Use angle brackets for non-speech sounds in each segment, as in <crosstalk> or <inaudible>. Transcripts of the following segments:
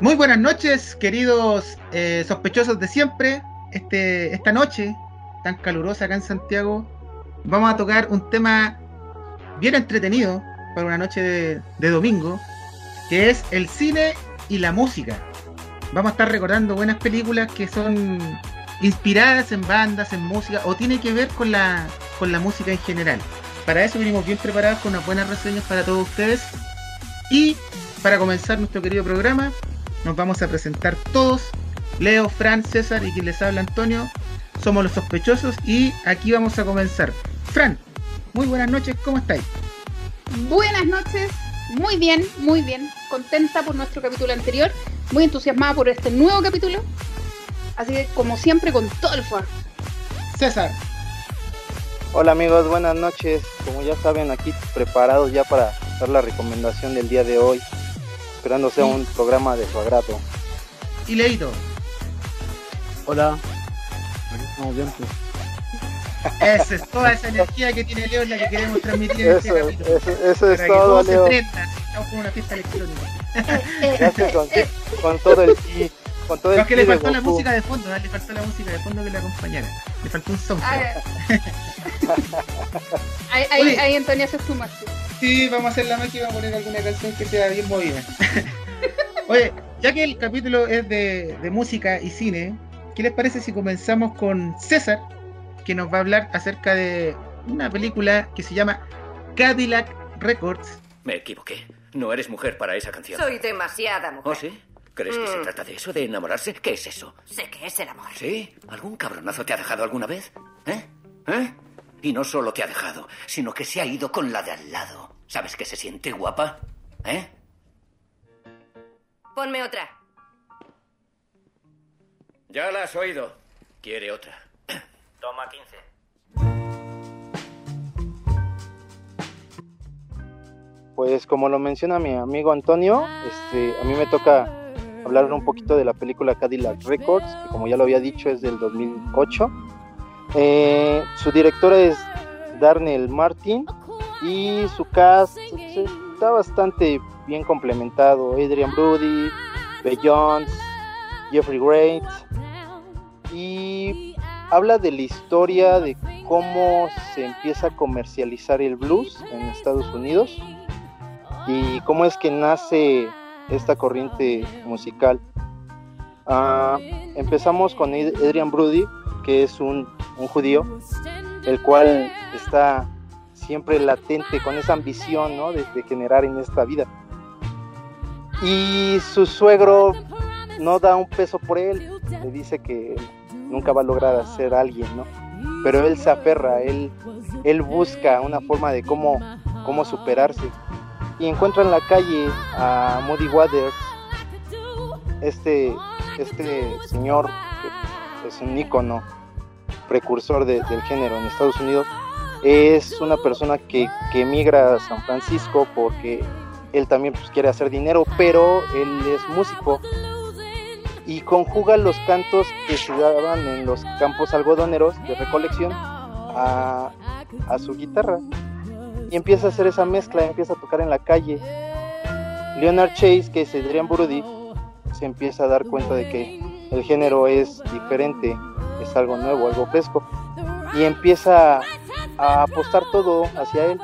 Muy buenas noches, queridos eh, sospechosos de siempre. Este, esta noche tan calurosa acá en Santiago, vamos a tocar un tema bien entretenido para una noche de, de domingo, que es el cine y la música. Vamos a estar recordando buenas películas que son inspiradas en bandas, en música, o tiene que ver con la, con la música en general. Para eso venimos bien preparados con unas buenas reseñas para todos ustedes. Y para comenzar nuestro querido programa, nos vamos a presentar todos. Leo, Fran, César y quien les habla Antonio. Somos los sospechosos y aquí vamos a comenzar. Fran, muy buenas noches, ¿cómo estáis? Buenas noches, muy bien, muy bien. Contenta por nuestro capítulo anterior, muy entusiasmada por este nuevo capítulo. Así que, como siempre, con todo el fuego. César. Hola amigos, buenas noches. Como ya saben, aquí preparados ya para dar la recomendación del día de hoy. Esperando sea un programa de su agrado. Y Leito. Hola. Estamos bien, pues. Esa es toda esa energía que tiene Leo, es la que queremos transmitir en este Eso, capítulo. eso, eso es Para que todo, todos se Leo. prendan, estamos con una fiesta electrónica. Gracias con, con todo el ki, con todo No, el es que ki le faltó la Goku. música de fondo, ¿no? le faltó la música de fondo que le acompañara. Le faltó un A soundtrack. <laughs> ahí, ahí, ahí, Antonio, haces tu magia. Sí, vamos a hacer la máquina y vamos a poner alguna canción que sea bien movida. <laughs> Oye, ya que el capítulo es de, de música y cine, ¿qué les parece si comenzamos con César, que nos va a hablar acerca de una película que se llama Cadillac Records? Me equivoqué. No eres mujer para esa canción. Soy demasiada mujer. ¿Oh, sí? ¿Crees que se Mm. trata de eso, de enamorarse? ¿Qué es eso? Sé que es el amor. ¿Sí? ¿Algún cabronazo te ha dejado alguna vez? ¿Eh? ¿Eh? Y no solo te ha dejado, sino que se ha ido con la de al lado. ¿Sabes que se siente guapa? ¿Eh? Ponme otra. Ya la has oído. Quiere otra. <clears throat> Toma 15. Pues como lo menciona mi amigo Antonio, este, a mí me toca hablar un poquito de la película Cadillac Records, que como ya lo había dicho es del 2008. Eh, su directora es Darnell Martin y su cast pues, está bastante bien complementado. Adrian Brody, Bey Jones, Jeffrey Wright y habla de la historia de cómo se empieza a comercializar el blues en Estados Unidos y cómo es que nace esta corriente musical. Ah, empezamos con Ad- Adrian Brody, que es un, un judío, el cual está siempre latente con esa ambición ¿no? de, generar en esta vida. Y su suegro no da un peso por él, le dice que nunca va a lograr ser alguien, ¿no? Pero él se aferra, él, él busca una forma de cómo, cómo superarse y encuentra en la calle a Moody Waters, este, este señor que es un ícono precursor de- del género en Estados Unidos, es una persona que, emigra a San Francisco porque él también pues, quiere hacer dinero, pero él es músico y conjuga los cantos que se daban en los campos algodoneros de recolección a, a su guitarra y empieza a hacer esa mezcla, empieza a tocar en la calle. Leonard Chase, que es Adrian Brody, se empieza a dar cuenta de que el género es diferente, es algo nuevo, algo fresco, y empieza a apostar todo hacia él.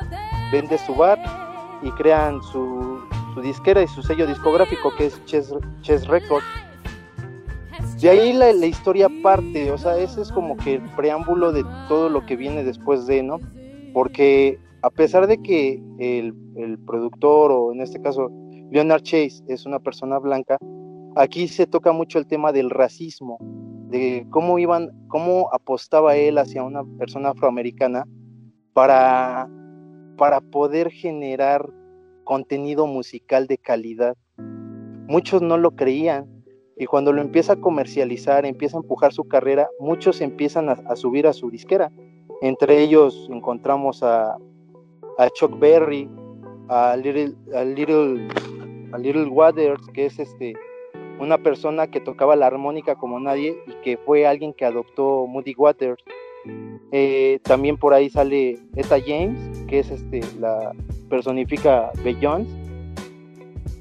Vende su bar y crean su, su disquera y su sello discográfico que es Chess, Chess Records. De ahí la, historia parte, o sea, ese es como que el preámbulo de todo lo que viene después de, ¿no? Porque a pesar de que el, el productor, o en este caso Leonard Chase, es una persona blanca, aquí se toca mucho el tema del racismo, de cómo iban, cómo apostaba él hacia una persona afroamericana para, para poder generar contenido musical de calidad. Muchos no lo creían y cuando lo empieza a comercializar, empieza a empujar su carrera, muchos empiezan a, a subir a su disquera. Entre ellos encontramos a, a Chuck Berry, a Little, a Little, a Little Waters, que es este una persona que tocaba la armónica como nadie y que fue alguien que adoptó Moody Waters. Eh, también por ahí sale Etta James, que es este la personifica Jones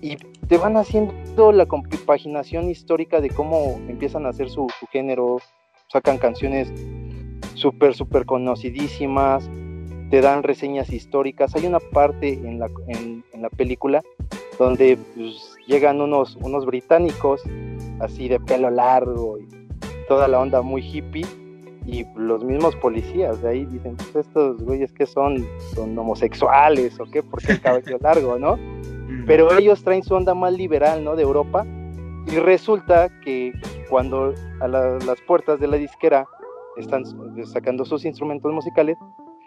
y te van haciendo la compaginación histórica de cómo empiezan a hacer su, su género, sacan canciones súper, súper conocidísimas, te dan reseñas históricas. Hay una parte en la, en, la película donde pues, llegan unos, unos británicos así de pelo largo y toda la onda muy hippie y los mismos policías de ahí dicen, pues estos güeyes que son, son homosexuales o qué, porque el cabello <laughs> largo, ¿no? Pero ellos traen su onda más liberal, ¿no? De Europa y resulta que cuando a las puertas de la disquera están sacando sus instrumentos musicales,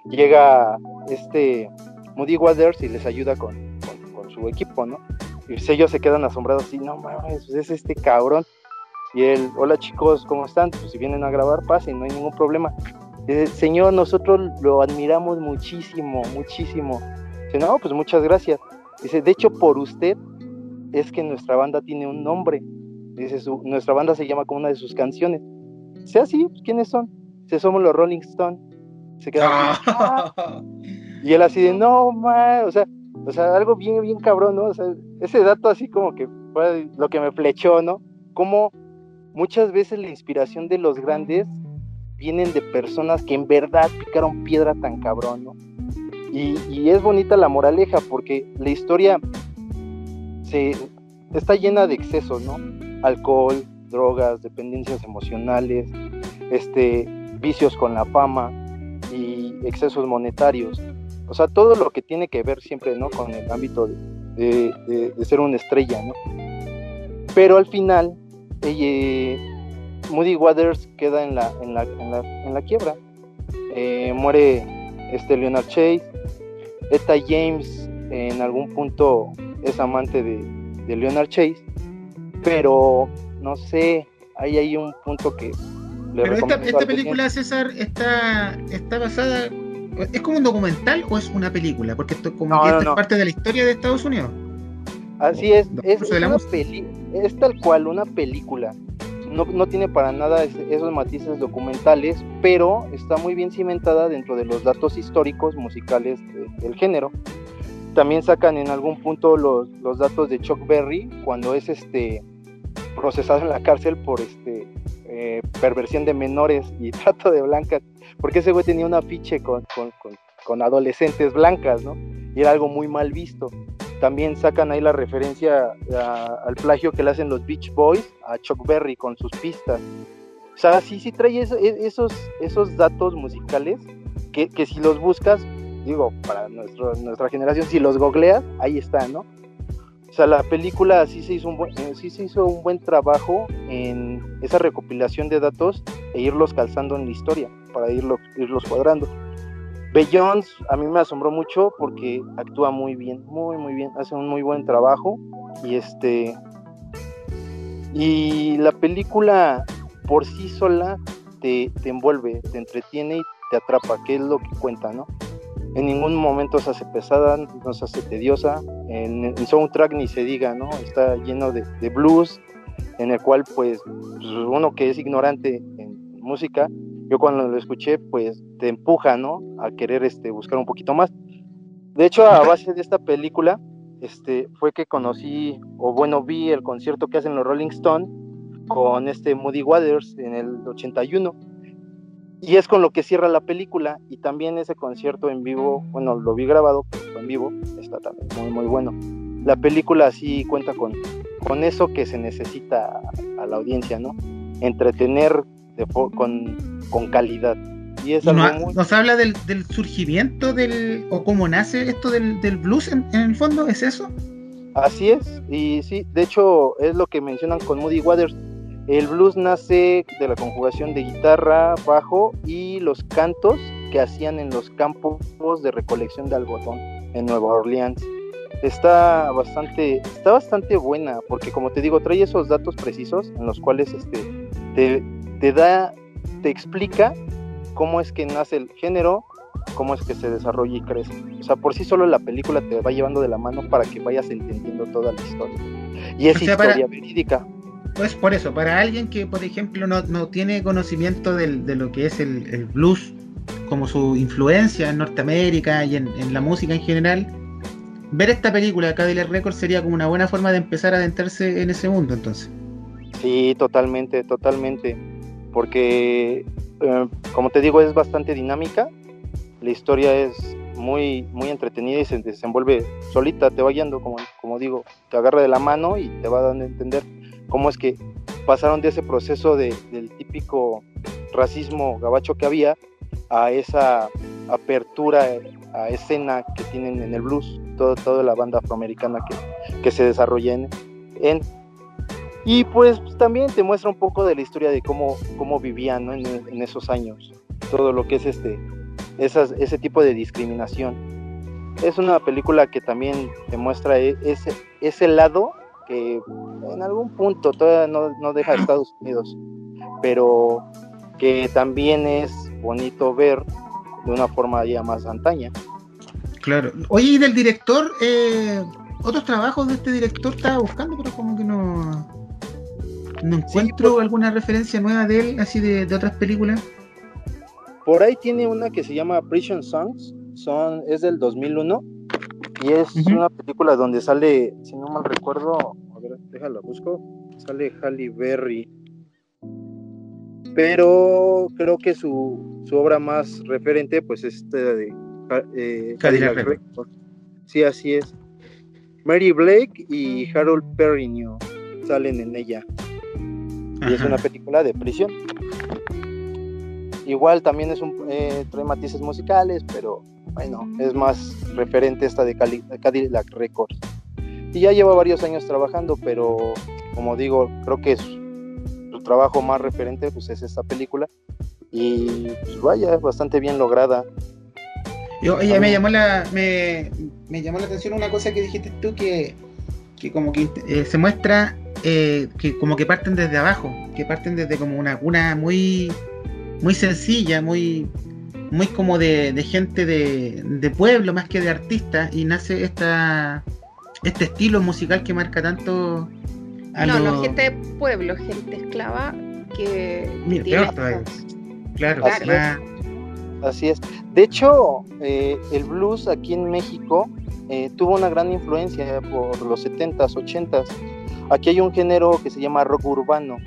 llega este Moody Waters y les ayuda con, su equipo, ¿no? Y ellos se quedan asombrados así, no mames, pues es este cabrón. Y él, hola chicos, ¿cómo están? Pues si vienen a grabar, pasen, no hay ningún problema. Dice, señor, nosotros lo admiramos muchísimo, muchísimo. Dice, no, pues muchas gracias. Dice, de hecho, por usted es que nuestra banda tiene un nombre. Dice, su, nuestra banda se llama como una de sus canciones. Sea así, pues, ¿quiénes son? Dice, somos los Rolling Stones. Se queda ah. Y él así de, no, man, o sea, o sea, algo bien, bien cabrón, ¿no? O sea, ese dato así como que fue lo que me flechó, ¿no? Como muchas veces la inspiración de los grandes vienen de personas que en verdad picaron piedra tan cabrón, ¿no? Y, es bonita la moraleja porque la historia se, está llena de excesos, ¿no? Alcohol, drogas, dependencias emocionales, este, vicios con la fama y excesos monetarios. O sea, todo lo que tiene que ver siempre, ¿no? Con el ámbito de, ser una estrella, ¿no? Pero al final eh, Moody Waters queda en la, en la, en la, quiebra. Eh, muere este Leonard Chase. Esta James en algún punto es amante de, Leonard Chase. Pero no sé, ahí hay un punto que le Pero esta, esta película, César, está, está basada. ¿Es como un documental o es una película? Porque esto como es parte de la historia de Estados Unidos. Así es, es, una peli es tal cual una película. No, no tiene para nada esos matices documentales, pero está muy bien cimentada dentro de los datos históricos musicales del género. También sacan en algún punto los, los datos de Chuck Berry cuando es este procesado en la cárcel por este eh, perversión de menores y <laughs> trato de blancas, porque ese güey tenía un afiche con, con, adolescentes blancas, ¿no? Y era algo muy mal visto. También sacan ahí la referencia al plagio que le hacen los Beach Boys a Chuck Berry con sus pistas. O sea, sí, sí trae e, esos, esos datos musicales que, si los buscas, digo, para nuestra generación, si los googleas, ahí están, ¿no? O sea, la película sí se hizo un buen, eh, se hizo un buen trabajo en esa recopilación de datos e irlos calzando en la historia, para irlos cuadrando. Beyoncé a mí me asombró mucho porque actúa muy bien, muy muy bien, hace un muy buen trabajo y este y la película por sí sola te, envuelve, te entretiene y te atrapa, que es lo que cuenta, ¿no? En ningún momento se hace pesada, no se hace tediosa, en el soundtrack ni se diga, ¿no? Está lleno de, blues, en el cual pues uno que es ignorante en música, yo cuando lo escuché, pues te empuja, ¿no? A querer este, buscar un poquito más. De hecho, a base de esta película, este, fue que conocí, o bueno, vi el concierto que hacen los Rolling Stones con este Moody Waters en el 81. Y es con lo que cierra la película. Y también ese concierto en vivo, bueno, lo vi grabado, pero en vivo está también muy, muy bueno. La película sí cuenta con, con eso que se necesita a la audiencia, ¿no? Entretener con, con calidad. Y es ¿Nos habla del, surgimiento del, o cómo nace esto del, blues en, el fondo? ¿Es eso? Así es, y sí, de hecho es lo que mencionan con Moody Waters. El blues nace de la conjugación de guitarra, bajo y los cantos que hacían en los campos de recolección de algodón en Nueva Orleans. Está bastante, está bastante buena, porque como te digo, trae esos datos precisos en los cuales este, te, te da te explica cómo es que nace el género, cómo es que se desarrolla y crece. O sea, por sí solo la película te va llevando de la mano para que vayas entendiendo toda la historia. Y es historia verídica. Pues por eso, para alguien que, por ejemplo, no, tiene conocimiento de lo que es el, blues, como su influencia en Norteamérica y en, la música en general, ver esta película, Cadillac Records, sería como una buena forma de empezar a adentrarse en ese mundo, entonces. Sí, totalmente, totalmente. Porque, eh, como te digo, es bastante dinámica. La historia es muy, muy entretenida y se desenvuelve solita, te va guiando, como, como digo, te agarra de la mano y te va dando a entender cómo es que pasaron de ese proceso de, del típico racismo gabacho que había a esa apertura a escena que tienen en el blues, todo, toda la banda afroamericana que, que se desarrolla en, en, y pues también te muestra un poco de la historia de cómo, cómo vivían ¿no? en, en, esos años, todo lo que es este, esas, ese tipo de discriminación. Es una película que también te muestra e, ese, ese lado que en algún punto todavía no, no deja a Estados Unidos, pero que también es bonito ver de una forma ya más antaña. Claro. Oye, ¿y del director? Eh, ¿Otros trabajos de este director estaba buscando, pero como que no... No encuentro sí, alguna referencia nueva de él, así de, de, otras películas. Por ahí tiene una que se llama Prison Songs, son, es del 2001, y es uh -huh. una película donde sale, si no mal recuerdo, a ver, déjala, busco, sale Halle Berry. Pero creo que su, su obra más referente, pues es esta de eh, Cadillac Records. Sí, así es. Mary Blake y Harold Perrineau salen en ella. Ajá. Y es una película de prisión. Igual también es un eh, trae matices musicales, pero bueno, es más referente esta de Cadillac Records. Y ya lleva varios años trabajando, pero como digo, creo que su, su trabajo más referente pues es esta película. Y pues vaya, bastante bien lograda. Yo, ella me llamó la me, me, llamó la atención una cosa que dijiste tú que, que como que eh, se muestra eh, que como que parten desde abajo, que parten desde como una cuna muy muy sencilla, muy muy como de, de gente de, de, pueblo más que de artista y nace esta este estilo musical que marca tanto a no, lo... no gente de pueblo, gente esclava que Mira, tiene claro, claro, Así es. Así es. De hecho, eh, el blues aquí en México eh, tuvo una gran influencia por los 70s, 80s. Aquí hay un género que se llama rock urbano,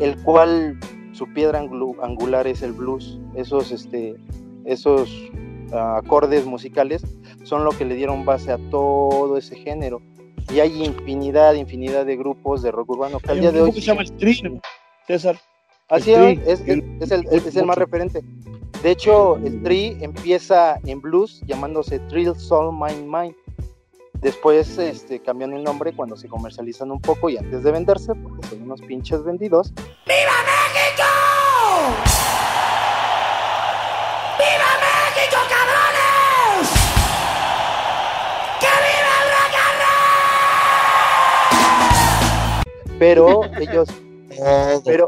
el cual su piedra angular es el blues. Esos, este, esos uh, acordes musicales son lo que le dieron base a todo ese género. Y hay infinidad, infinidad de grupos de rock urbano que al día de hoy. se llama el Street, César. Así es, es, es, es, el, es el más referente. De hecho, el Tri empieza en blues llamándose Trill Soul Mind Mind. Después este, cambian el nombre cuando se comercializan un poco y antes de venderse, porque son unos pinches vendidos. ¡Viva México! Pero ellos. Pero.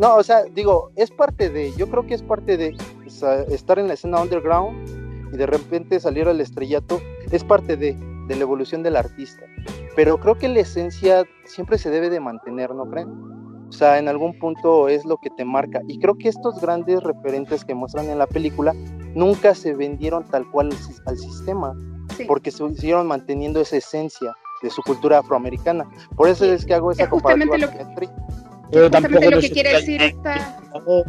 No, o sea, digo, es parte de, yo creo que es parte de o sea, estar en la escena underground y de repente salir al estrellato, es parte de, de, la evolución del artista. Pero creo que la esencia siempre se debe de mantener, ¿no creen? O sea, en algún punto es lo que te marca. Y creo que estos grandes referentes que muestran en la película nunca se vendieron tal cual al, sistema, sí. porque se siguieron manteniendo esa esencia de su cultura afroamericana. Por eso sí. es que hago esa es comparativa lo que... Pero tampoco lo no que quiere decir esta... No,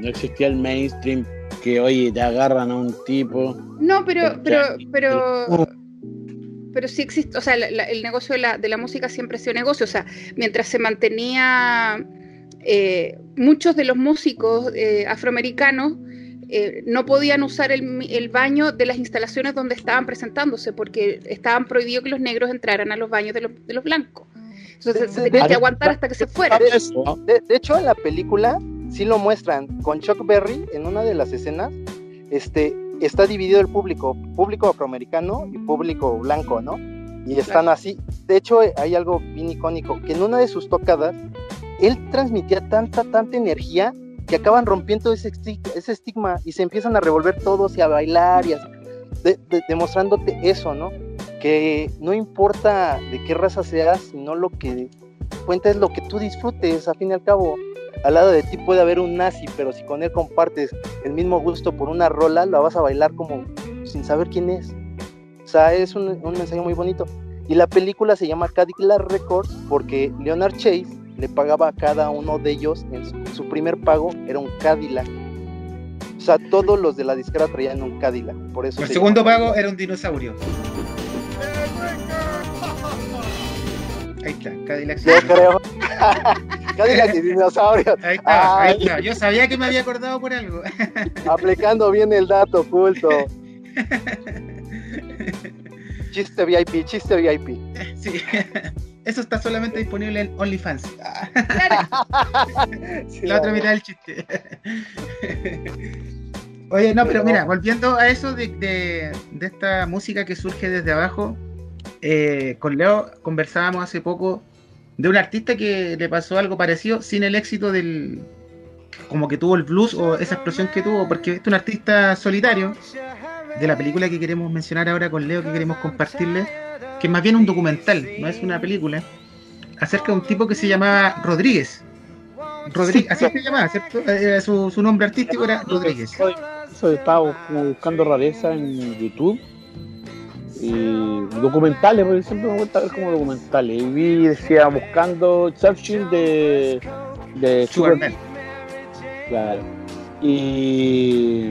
no existía el mainstream que oye te agarran a un tipo. No, pero, pero, pero, pero sí existe, o sea, la, la, el negocio de la, de la música siempre ha sido negocio, o sea, mientras se mantenía eh, muchos de los músicos eh, afroamericanos eh, no podían usar el, el, baño de las instalaciones donde estaban presentándose porque estaban prohibidos que los negros entraran a los baños de los, de los blancos. Entonces se tenía que aguantar hasta que se fuera. De, de, hecho, en la película sí lo muestran con Chuck Berry en una de las escenas. Este está dividido el público, público afroamericano y público blanco, ¿no? Y están así. De hecho, hay algo bien icónico que en una de sus tocadas él transmitía tanta, tanta energía que acaban rompiendo ese, ese estigma y se empiezan a revolver todos y a bailar y a, de, de, demostrándote eso, ¿no? que no importa de qué raza seas, sino lo que cuenta es lo que tú disfrutes, a fin y al cabo. Al lado de ti puede haber un nazi, pero si con él compartes el mismo gusto por una rola, la vas a bailar como sin saber quién es. O sea, es un, un mensaje muy bonito. Y la película se llama Cadillac Records porque Leonard Chase le pagaba a cada uno de ellos, en su, primer pago era un Cadillac. O sea, todos los de la disquera traían un Cadillac. Por eso El se segundo pago era un dinosaurio. Ahí está, Cadillac. Yo creo. <laughs> Cadillac y dinosaurio. Ahí está, ahí Ay, está. Yo sabía que me había acordado por algo. <laughs> aplicando bien el dato oculto. <laughs> Chiste VIP, chiste VIP. Sí. Eso está solamente disponible en OnlyFans. Sí, La otra mitad del chiste. Oye, no, pero mira, volviendo a eso de, de- de esta música que surge desde abajo, eh, con Leo conversábamos hace poco de un artista que le pasó algo parecido sin el éxito del. como que tuvo el blues o esa explosión que tuvo, porque este es un artista solitario de la película que queremos mencionar ahora con Leo, que queremos compartirle, que es más bien un documental, no es una película, acerca de un tipo que se llamaba Rodríguez. Rodríguez, así se llamaba, ¿cierto? Eh, su, su nombre artístico era Rodríguez. Soy- soy- estaba buscando rareza en YouTube y documentales, porque siempre me gusta ver como documentales. Y vi, decía, buscando Churchill de, de Sugar Sugar- Man. Claro. Y,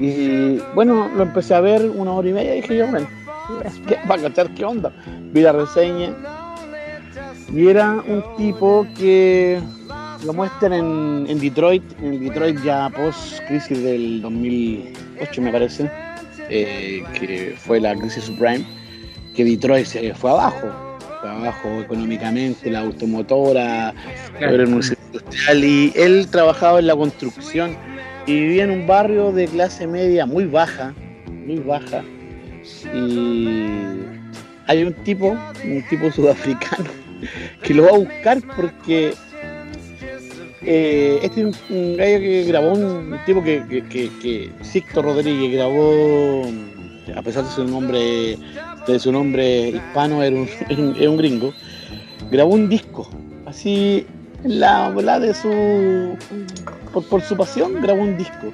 y bueno, lo empecé a ver una hora y media y dije yo, bueno, ¿qué- para cachar qué onda. Vi la reseña y era un tipo que lo muestran en, en Detroit, en Detroit ya post crisis del 2008 me parece, eh, que fue la crisis subprime, que Detroit se fue abajo, fue abajo económicamente, la automotora, Claro. era un museo industrial y él trabajaba en la construcción y vivía en un barrio de clase media muy baja, muy baja. Y hay un tipo, un tipo sudafricano, <laughs> que lo va a buscar porque eh, este es un, gallo que grabó un, tipo que, que, Rodríguez grabó, a pesar de su nombre, de su nombre hispano, era un, <laughs> era un gringo, grabó un disco, así la bola de su por, por su pasión grabó un disco.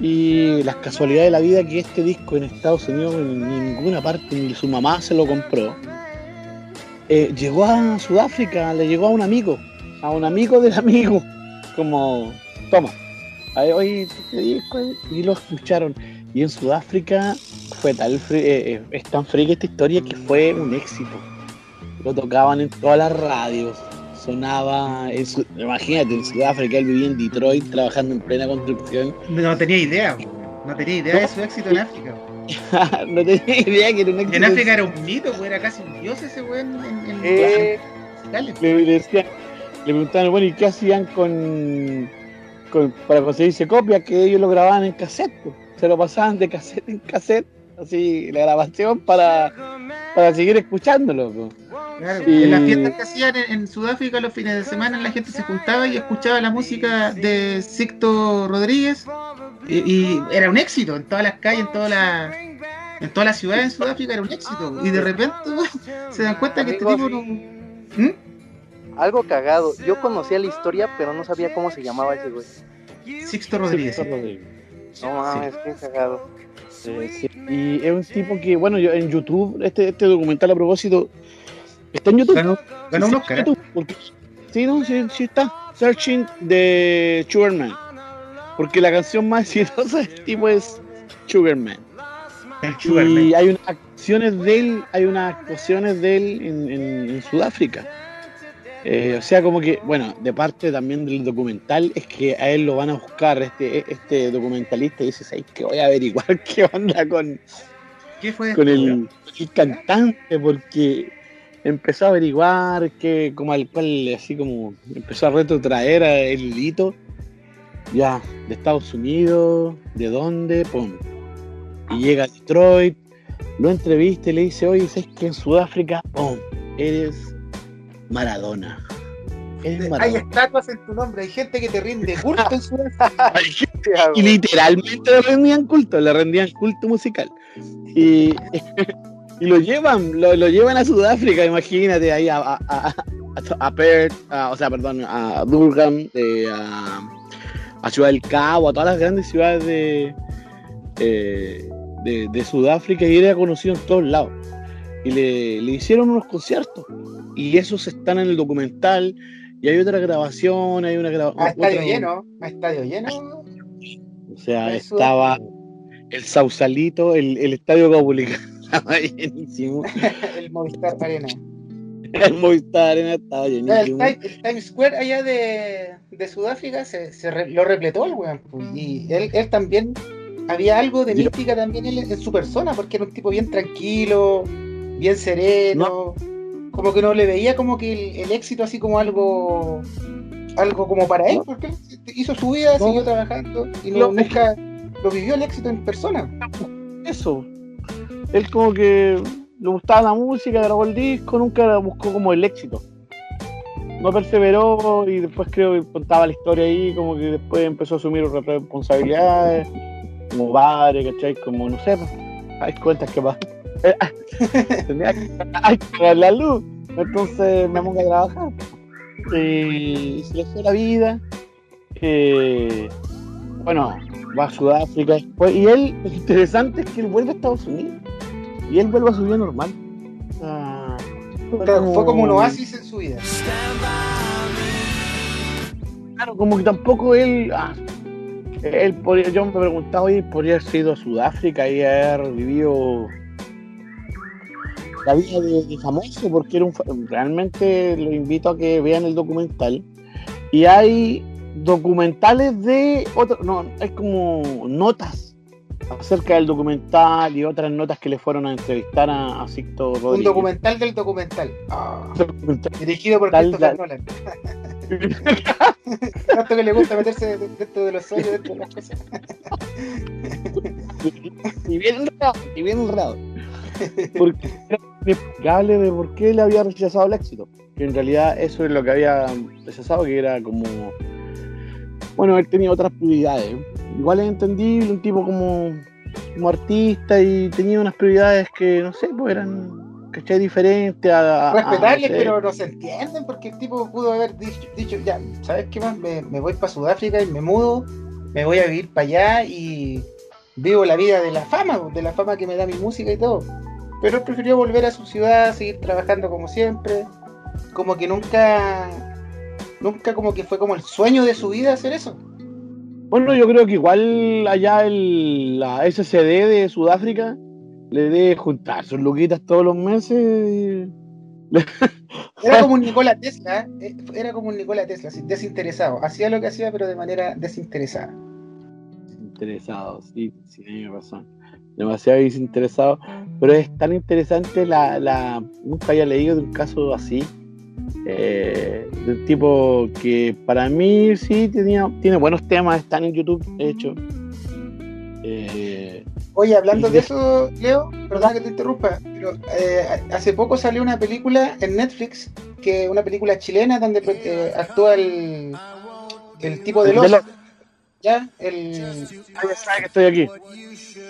Y las casualidades de la vida que este disco en Estados Unidos en ninguna parte ni su mamá se lo compró Eh, llegó a Sudáfrica le llegó a un amigo a un amigo del amigo como toma ahí, este eh", y lo escucharon y en Sudáfrica fue tal eh, eh, es tan fría esta historia que fue un éxito lo tocaban en todas las radios sonaba, en Su- imagínate, en Sudáfrica, él vivía en Detroit trabajando en plena construcción. No tenía idea, no tenía idea de su éxito en África. <laughs> no tenía idea que era un éxito. En África era un mito, pues, era casi un dios ese weón en, en Eh. Le, le le preguntaban, bueno, ¿y qué hacían con, con- para conseguirse copias? Que ellos lo grababan en cassette, pues. se lo pasaban de cassette en cassette, así la grabación para, para seguir escuchándolo. pues. Claro, Y- En las fiestas que hacían en, en Sudáfrica los fines de semana la gente se juntaba y escuchaba la música de Sixto Rodríguez y, y era un éxito en todas las calles, en todas las en todas las ciudades en Sudáfrica era un éxito y de repente se dan cuenta que este tipo no ¿Mm? Algo cagado. Yo conocía la historia, pero no sabía cómo se llamaba ese güey. Sixto Rodríguez. Sixto Rodríguez. No mames, qué cagado. Eh, sí. Y es un tipo que, bueno, yo en YouTube, este, este documental a propósito, está en YouTube. Ganó, ganó un Sí. YouTube, porque- sí, no, sí, sí está. Searching de Sugarman. Porque la canción más <laughs> exitosa del tipo es Sugarman. Y hay unas actuaciones de él, hay unas actuaciones de él en, en- en Sudáfrica. Eh, o sea, como que, bueno, de parte también del documental, es que a él lo van a buscar, este, este documentalista, y dice, ¿sabes que Voy a averiguar <laughs> qué onda con, ¿Qué fue? con el, el cantante, porque empezó a averiguar que, como al cual, así como, empezó a retrotraer a el hilito, ya, de Estados Unidos, de dónde, pum. Y llega a Detroit, lo entrevista y le dice, oye, ¿sabes que en Sudáfrica, pum, eres Maradona? Hay estatuas en tu nombre, hay gente que te rinde culto en Sudáfrica. <laughs> Y literalmente le rendían culto, le rendían culto musical. Y, <laughs> y lo llevan, lo, lo llevan a Sudáfrica, imagínate, ahí a, a, a, a Perth, a- o sea, perdón, a Durham, eh, a, a Ciudad del Cabo, a todas las grandes ciudades de, eh, de, de Sudáfrica y era conocido en todos lados. Y le, le hicieron unos conciertos. Y esos están en el documental. Y hay otra grabación, hay una A grabación. estadio lleno, a estadio lleno. O sea, Eso- estaba el Sausalito, el, el Estadio Caupolicán <laughs> estaba llenísimo. el Movistar Arena. El Movistar Arena estaba llenísimo. El Times Square allá de, de Sudáfrica se, se re- lo repletó el weón. pues, Y él, él también, había algo de Yo- mística también en su persona, porque era un tipo bien tranquilo, bien sereno. Como que no le veía como que el, el éxito así como algo algo como para él, porque hizo su vida, No. siguió trabajando y no, Lo- nunca lo vivió el éxito en persona. Eso. Él como que le gustaba la música, grabó el disco, nunca buscó como el éxito. No perseveró y después creo que contaba la historia ahí, como que después empezó a asumir responsabilidades, como padre, ¿cachai? Como, no sé, hay cuentas que pagar. <laughs> Tenía que hay que pagar la luz. Entonces me pongo a trabajar. Y se le fue la vida. Eh, bueno, va a Sudáfrica después. Y él, lo interesante es que él vuelve a Estados Unidos. Y él vuelve a su vida normal. Ah, fue como un oasis en su vida. Claro, como que tampoco él. ah, él podría, yo me preguntaba, oye, podría haber sido a Sudáfrica y haber vivido la vida de, de famoso, porque era un, realmente lo invito a que vean el documental. Y hay documentales de otro, no, hay como notas acerca del documental y otras notas que le fueron a entrevistar a, a Sixto Rodríguez. Un documental del documental. Ah, documental. dirigido por Tal- Christopher Nolan. <laughs> Tanto que le gusta meterse de- dentro de los sueños, dentro de las cosas. <laughs> y bien enredado, y bien. Porque era <laughs> inexplicable de por qué le había rechazado el éxito. Que en realidad eso es lo que había rechazado, que era como. Bueno, él tenía otras prioridades. Igual es entendible, un tipo como, como artista y tenía unas prioridades que, no sé, pues eran, ¿cachai? Diferentes a. a- Respetables, no sé. pero no se entienden porque el tipo pudo haber dicho, dicho, ya, ¿sabes qué más? Me, me voy para Sudáfrica y me mudo, me voy a vivir para allá y vivo la vida de la fama, de la fama que me da mi música y todo. Pero él prefirió volver a su ciudad, seguir trabajando como siempre, como que nunca, nunca como que fue como el sueño de su vida hacer eso. Bueno, yo creo que igual allá el, la SCD de Sudáfrica le debe juntar sus luquitas todos los meses. y- <laughs> <laughs> Era como un Nikola Tesla, eh, era como un Nikola Tesla, desinteresado. Hacía lo que hacía, pero de manera desinteresada. Interesado, sí, sí, tiene razón. Demasiado desinteresado. Pero es tan interesante la, la. Nunca había leído de un caso así. eh, de un tipo que para mí sí tenía, tiene buenos temas, están en YouTube, de hecho. Eh, Oye, hablando de de- eso, Leo, perdona que te interrumpa, pero eh, hace poco salió una película en Netflix, que una película chilena donde eh, actúa el, el tipo de los... ¿Ya? El, ah, ya sabe que estoy aquí.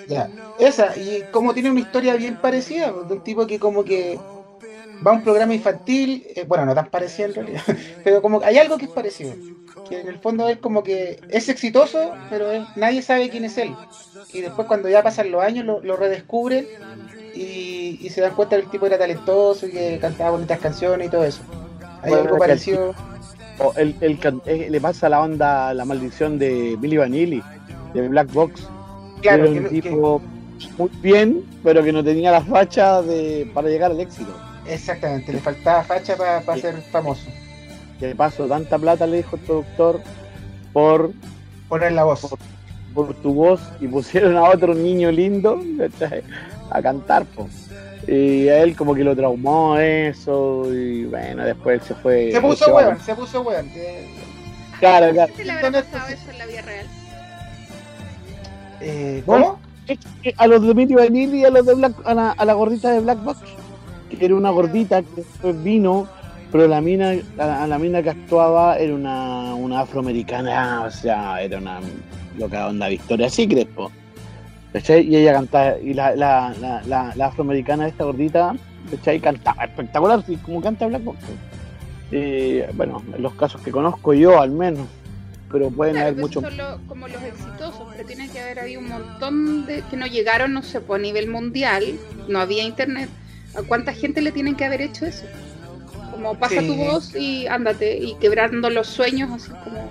Ya. Esa, y como tiene una historia bien parecida, pues, de un tipo que como que va a un programa infantil, eh, bueno, no tan parecida en realidad, <laughs> pero como que hay algo que es parecido, que en el fondo él como que es exitoso, pero él- nadie sabe quién es él. Y después cuando ya pasan los años lo, lo redescubren y, y se dan cuenta que el tipo era talentoso y que cantaba bonitas canciones y todo eso. Hay Bueno, algo parecido. O el, el can- eh, le pasa la onda, la maldición de Billy Vanilli, de Black Box. Claro, Era que un que- tipo muy bien, pero que no tenía la facha de, para llegar al éxito. exactamente, le faltaba facha para Sí. ser famoso. De paso, tanta plata le dijo el productor por, Poner la voz. por tu voz y pusieron a otro niño lindo a cantar. po. Y a él como que lo traumó eso y bueno, después él se fue. Se puso weón, se puso weón. Claro, claro. ¿Se le habrá pasado eso en la vida real? Eh, ¿Cómo? a los de Mitty Vanilli y a los de Black, a la, a la gordita de Black Box, que era una gordita que después vino, pero la mina, a, a la mina que actuaba era una, una afroamericana, o sea, era una loca onda Victoria Secret, po. ¿Cachai? Y ella cantaba, y la, la, la, la, afroamericana esta gordita, ¿cachai? Cantaba espectacular, como canta Black Box. Y, bueno, en los casos que conozco yo al menos. Pero pueden Claro, haber muchos. esos son lo- como los exitosos, pero tiene que haber habido un montón de que no llegaron, no sé, pues, a nivel mundial, no había internet. ¿A cuánta gente le tienen que haber hecho eso? Como pasa Sí. tu voz y ándate, y quebrando los sueños, así como.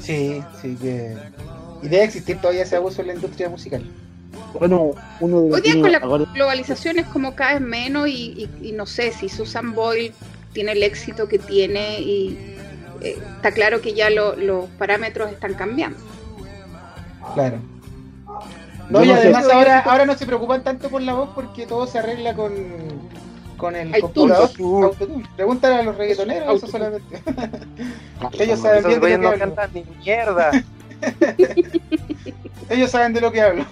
Sí, sí que. Y debe existir todavía ese abuso en la industria musical. Bueno, uno de los Hoy día con la ahora- globalización es como cada vez menos y, y- y no sé si Susan Boyle tiene el éxito que tiene y eh, está claro que ya lo- los parámetros están cambiando. Claro. No, y no además ahora, ahora no se preocupan tanto por la voz porque todo se arregla con, con el computador. Pregúntale a los reggaetoneros eso solamente. <laughs> <laughs> Ellos saben bien de lo que hablo. cantan ni mierda. <laughs> Ellos saben de lo que hablo.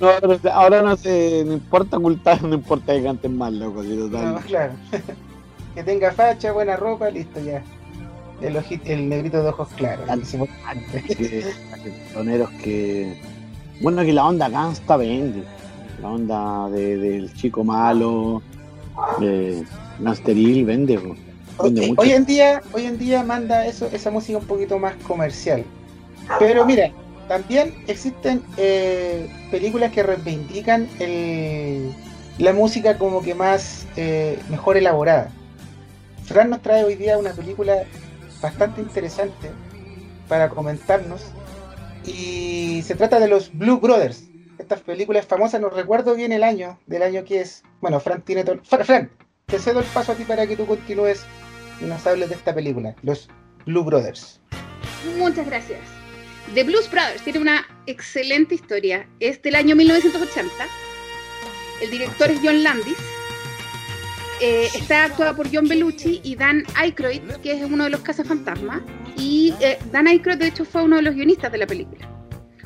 No, ahora, ahora no se no importa ocultar, no importa que canten mal, loco. si total. No, claro. Que tenga facha, buena ropa, listo ya. El, el negrito de ojos claros. Al- Hicimos- que, bueno que la onda gangsta vende la onda de- del chico malo de Gangsteril vende, vende Hoy- mucho. Hoy en día, hoy en día manda eso, esa música un poquito más comercial. Pero mira, también existen eh, películas que reivindican el- la música como que más eh, mejor elaborada. Fran nos trae hoy día una película bastante interesante para comentarnos y se trata de los Blue Brothers. Estas películas famosas, no recuerdo bien el año, del año que es. Bueno, Fran tiene todo. Fran, te cedo el paso a ti para que tú continúes y nos hables de esta película, los Blue Brothers. Muchas gracias. The Blues Brothers tiene una excelente historia. Es del año 1980. El director es John Landis. Eh, está actuada por John Belushi y Dan Aykroyd, que es uno de los cazafantasmas. Y eh, Dan Aykroyd, de hecho, fue uno de los guionistas de la película.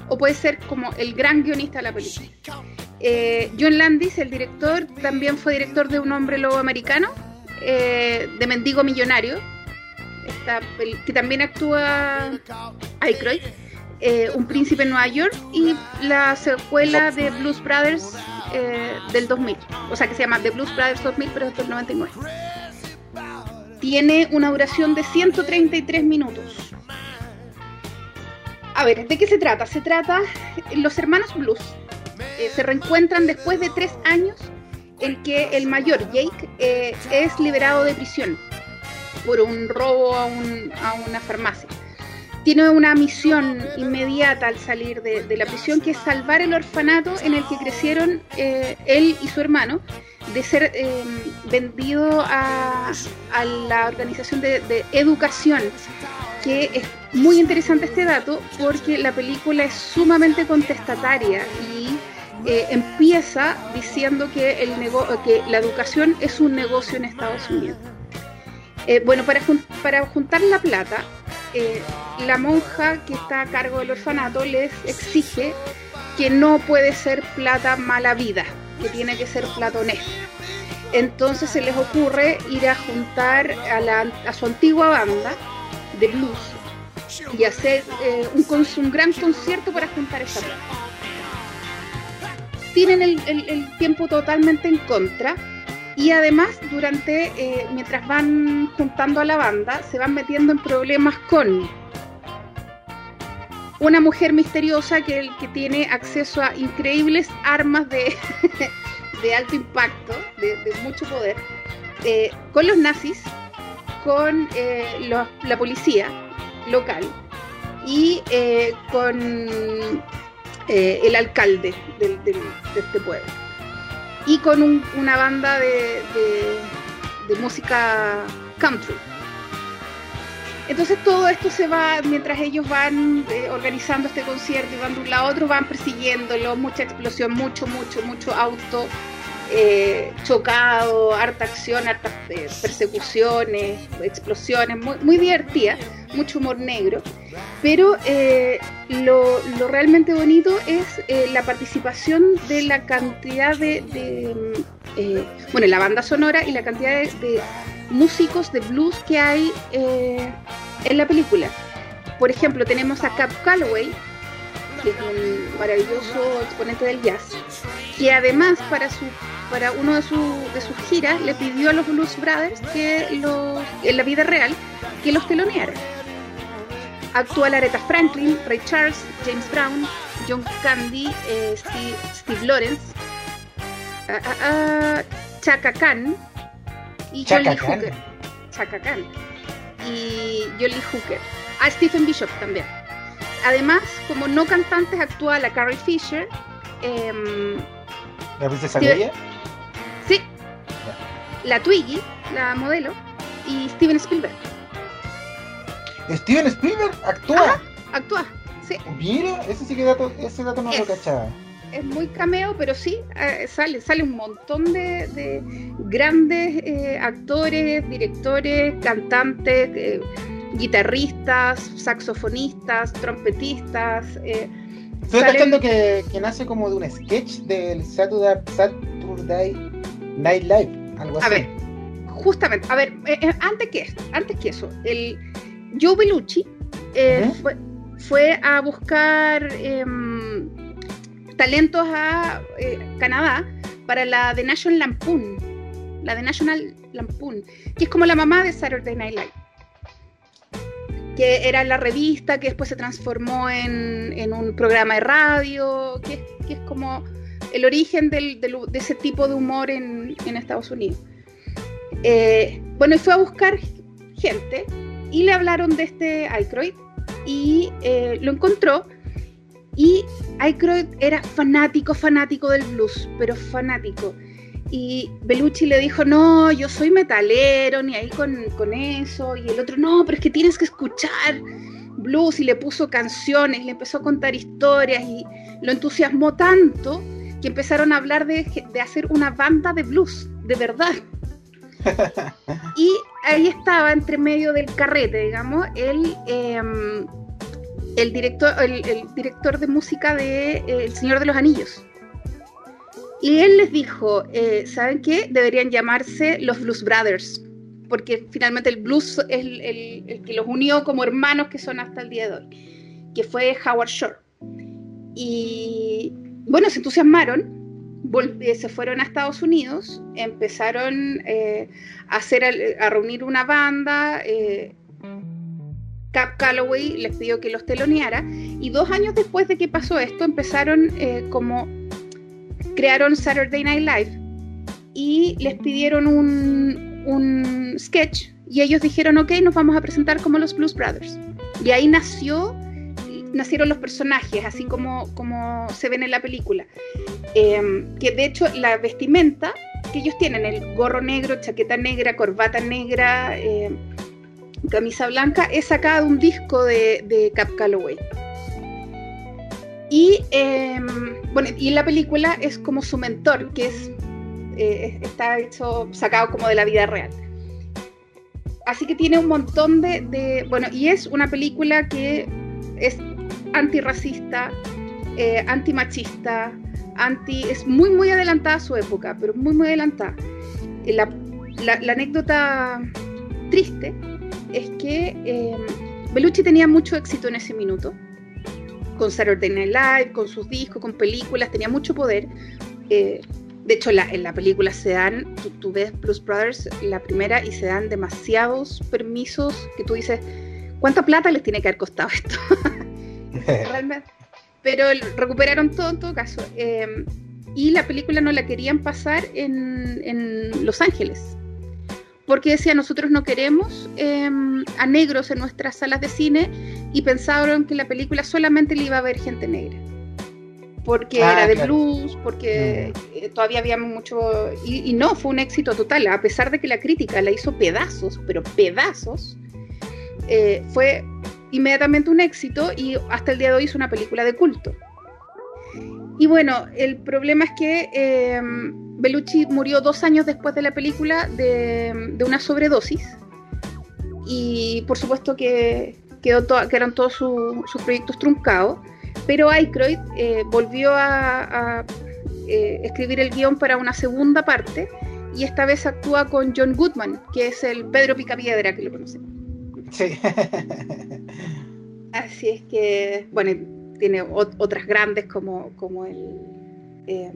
O puede ser como el gran guionista de la película. Eh, John Landis, el director, también fue director de Un hombre lobo americano, de Mendigo Millonario, que también actúa Aykroyd, eh, Un príncipe en Nueva York y la secuela de Blues Brothers eh, del 2000, o sea que se llama The Blues Brothers 2000 pero es del 99. Tiene una duración de 133 minutos. A ver, ¿de qué se trata? Se trata, los hermanos Blues eh, se reencuentran después de tres años en que el mayor, Jake, eh, es liberado de prisión por un robo a, un- a una farmacia. Tiene una misión inmediata al salir de, la prisión que es salvar el orfanato en el que crecieron eh, él y su hermano de ser eh, vendido a, la organización de, de educación que es muy interesante este dato porque la película es sumamente contestataria y eh, empieza diciendo que, el nego- que la educación es un negocio en Estados Unidos. Eh, bueno, para, jun- para juntar la plata, eh, la monja que está a cargo del orfanato les exige que no puede ser plata mala vida, que tiene que ser plata. Entonces se les ocurre ir a juntar a, su antigua banda de blues y hacer eh, un, gran concierto para juntar esa plata. Tienen el tiempo totalmente en contra y además durante, eh, mientras van juntando a la banda, se van metiendo en problemas con una mujer misteriosa que, tiene acceso a increíbles armas de, <laughs> de alto impacto, de, mucho poder, eh, con los nazis, con eh, la policía local y eh, con el alcalde del- de este pueblo y con un- una banda de, de- música country. Entonces todo esto se va, mientras ellos van eh, organizando este concierto y van de un lado a otro, van persiguiéndolo, mucha explosión, mucho, mucho, mucho auto eh, chocado, harta acción, hartas eh, persecuciones, explosiones, muy, muy divertida, mucho humor negro. Pero eh, lo, realmente bonito es eh, la participación de la cantidad de, mm, bueno, la banda sonora y la cantidad de, de músicos de blues que hay en la película. Por ejemplo, tenemos a Cap Calloway, que es un maravilloso exponente del jazz, que además para su para uno de, de sus giras, le pidió a los Blues Brothers que los, en la vida real que los telonearan. Actúa Aretha Franklin, Ray Charles, James Brown, John Candy, eh, Steve, Lawrence, uh, Chaka Khan y Jolly Hooker. Chaka Khan y Jolly Hooker. A Stephen Bishop también. Además, como no cantantes, actúa la Carrie Fisher. Eh, ¿La princesa Leia? La Twiggy, la modelo, y Steven Spielberg. Steven Spielberg actúa. actúa, sí. Mira, ese sí que dato, ese dato no lo cachaba. Es muy cameo, pero sí, eh, sale, sale un montón de, grandes eh, actores, directores, cantantes, eh, guitarristas, saxofonistas, trompetistas. Estoy cachando que, que, nace como de un sketch del Saturday, Saturday Night Live, algo así. A ver, justamente, a ver, antes que antes que eso, el Joe Bellucci eh, fue, a buscar em, talentos a eh, Canadá para la The National Lampoon, la The National Lampoon, que es como la mamá de Saturday Night Live que era la revista que después se transformó en, un programa de radio, que, es como el origen de ese tipo de humor en, Estados Unidos. Eh, bueno, fue a buscar gente y le hablaron de este Aykroyd y eh, lo encontró y Aykroyd era fanático, fanático del blues, pero fanático. Y Bellucci le dijo, no, yo soy metalero, ni ahí con, con eso. Y el otro, no, pero es que tienes que escuchar blues. Y le puso canciones, le empezó a contar historias y lo entusiasmó tanto que empezaron a hablar de, de hacer una banda de blues, de verdad. <laughs> y ahí estaba entre medio del carrete, digamos, el, em, el, director, el, director de música de eh, El Señor de los Anillos. Y él les dijo, eh, ¿saben qué? Deberían llamarse los Blues Brothers, porque finalmente el blues es el, que los unió como hermanos que son hasta el día de hoy, que fue Howard Shore. Y bueno, se entusiasmaron eh, se fueron a Estados Unidos, empezaron eh, a, hacer, a reunir una banda. Eh, Cap Calloway les pidió que los teloneara y dos años después de que pasó esto empezaron como crearon Saturday Night Live y les pidieron un, un sketch y ellos dijeron ok nos vamos a presentar como los Blues Brothers y ahí nació nacieron los personajes, así como, como se ven en la película. Em, que de hecho la vestimenta que ellos tienen, el gorro negro, chaqueta negra, corbata negra, em, camisa blanca, es sacada de un disco de, Cap Calloway. Y em, bueno, y la película es como su mentor, que es eh, está hecho, sacado como de la vida real. Así que tiene un montón de, de, Bueno, y es una película que es antirracista, eh, antimachista, anti, es muy, muy adelantada a su época, pero muy, muy adelantada. La, la, anécdota triste es que eh, Bellucci tenía mucho éxito en ese minuto, con Saturday Night Live, con sus discos, con películas, tenía mucho poder. Eh, de hecho, en la película se dan, tú, tú, ves Blues Brothers, la primera, y se dan demasiados permisos que tú dices, ¿cuánta plata les tiene que haber costado esto? <laughs> <laughs> realmente. Pero recuperaron todo en todo caso. Em, y la película no la querían pasar en, Los Ángeles. Porque decía, nosotros no queremos em, a negros en nuestras salas de cine y pensaron que la película solamente le iba a ver gente negra. Porque ah, era de blues, porque mm. eh, todavía había mucho... Y, y, no, fue un éxito total, a pesar de que la crítica la hizo pedazos, pero pedazos, eh, fue inmediatamente un éxito y hasta el día de hoy es una película de culto. Y bueno, el problema es que eh, Bellucci murió dos años después de la película de, una sobredosis. Y por supuesto que, quedó quedaron todos sus proyectos truncados. Pero Aykroyd eh, volvió a, eh, escribir el guion para una segunda parte. Y esta vez actúa con John Goodman, que es el Pedro Picapiedra que lo conocemos. Sí. <laughs> Así es que, bueno, tiene otras grandes como, como el... Eh,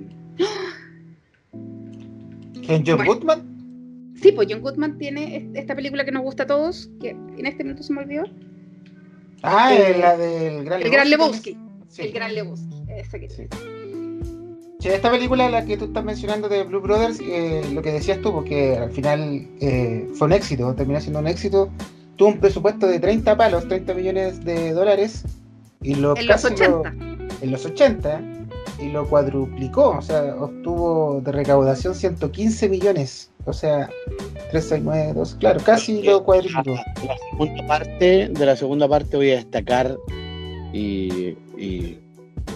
¿En John Bueno. Goodman? Sí, pues John Goodman tiene est- esta película que nos gusta a todos, que en este minuto se me olvidó. Ah, Eh, la del Gran El Gran Lebowski. Lebowski. Sí. El Gran Lebowski. Esa que Sí. Sí, esta película, la que tú estás mencionando de Blue Brothers, eh, lo que decías tú, porque al final eh, fue un éxito, terminó siendo un éxito. Tuvo un presupuesto de 30 palos, 30 millones de dólares, y lo En los casi lo- 80. en los 80, y lo cuadruplicó, o sea, obtuvo de recaudación 115 millones, o sea, 362, claro, casi lo cuadruplicó. La segunda parte, de la segunda parte voy a destacar y, y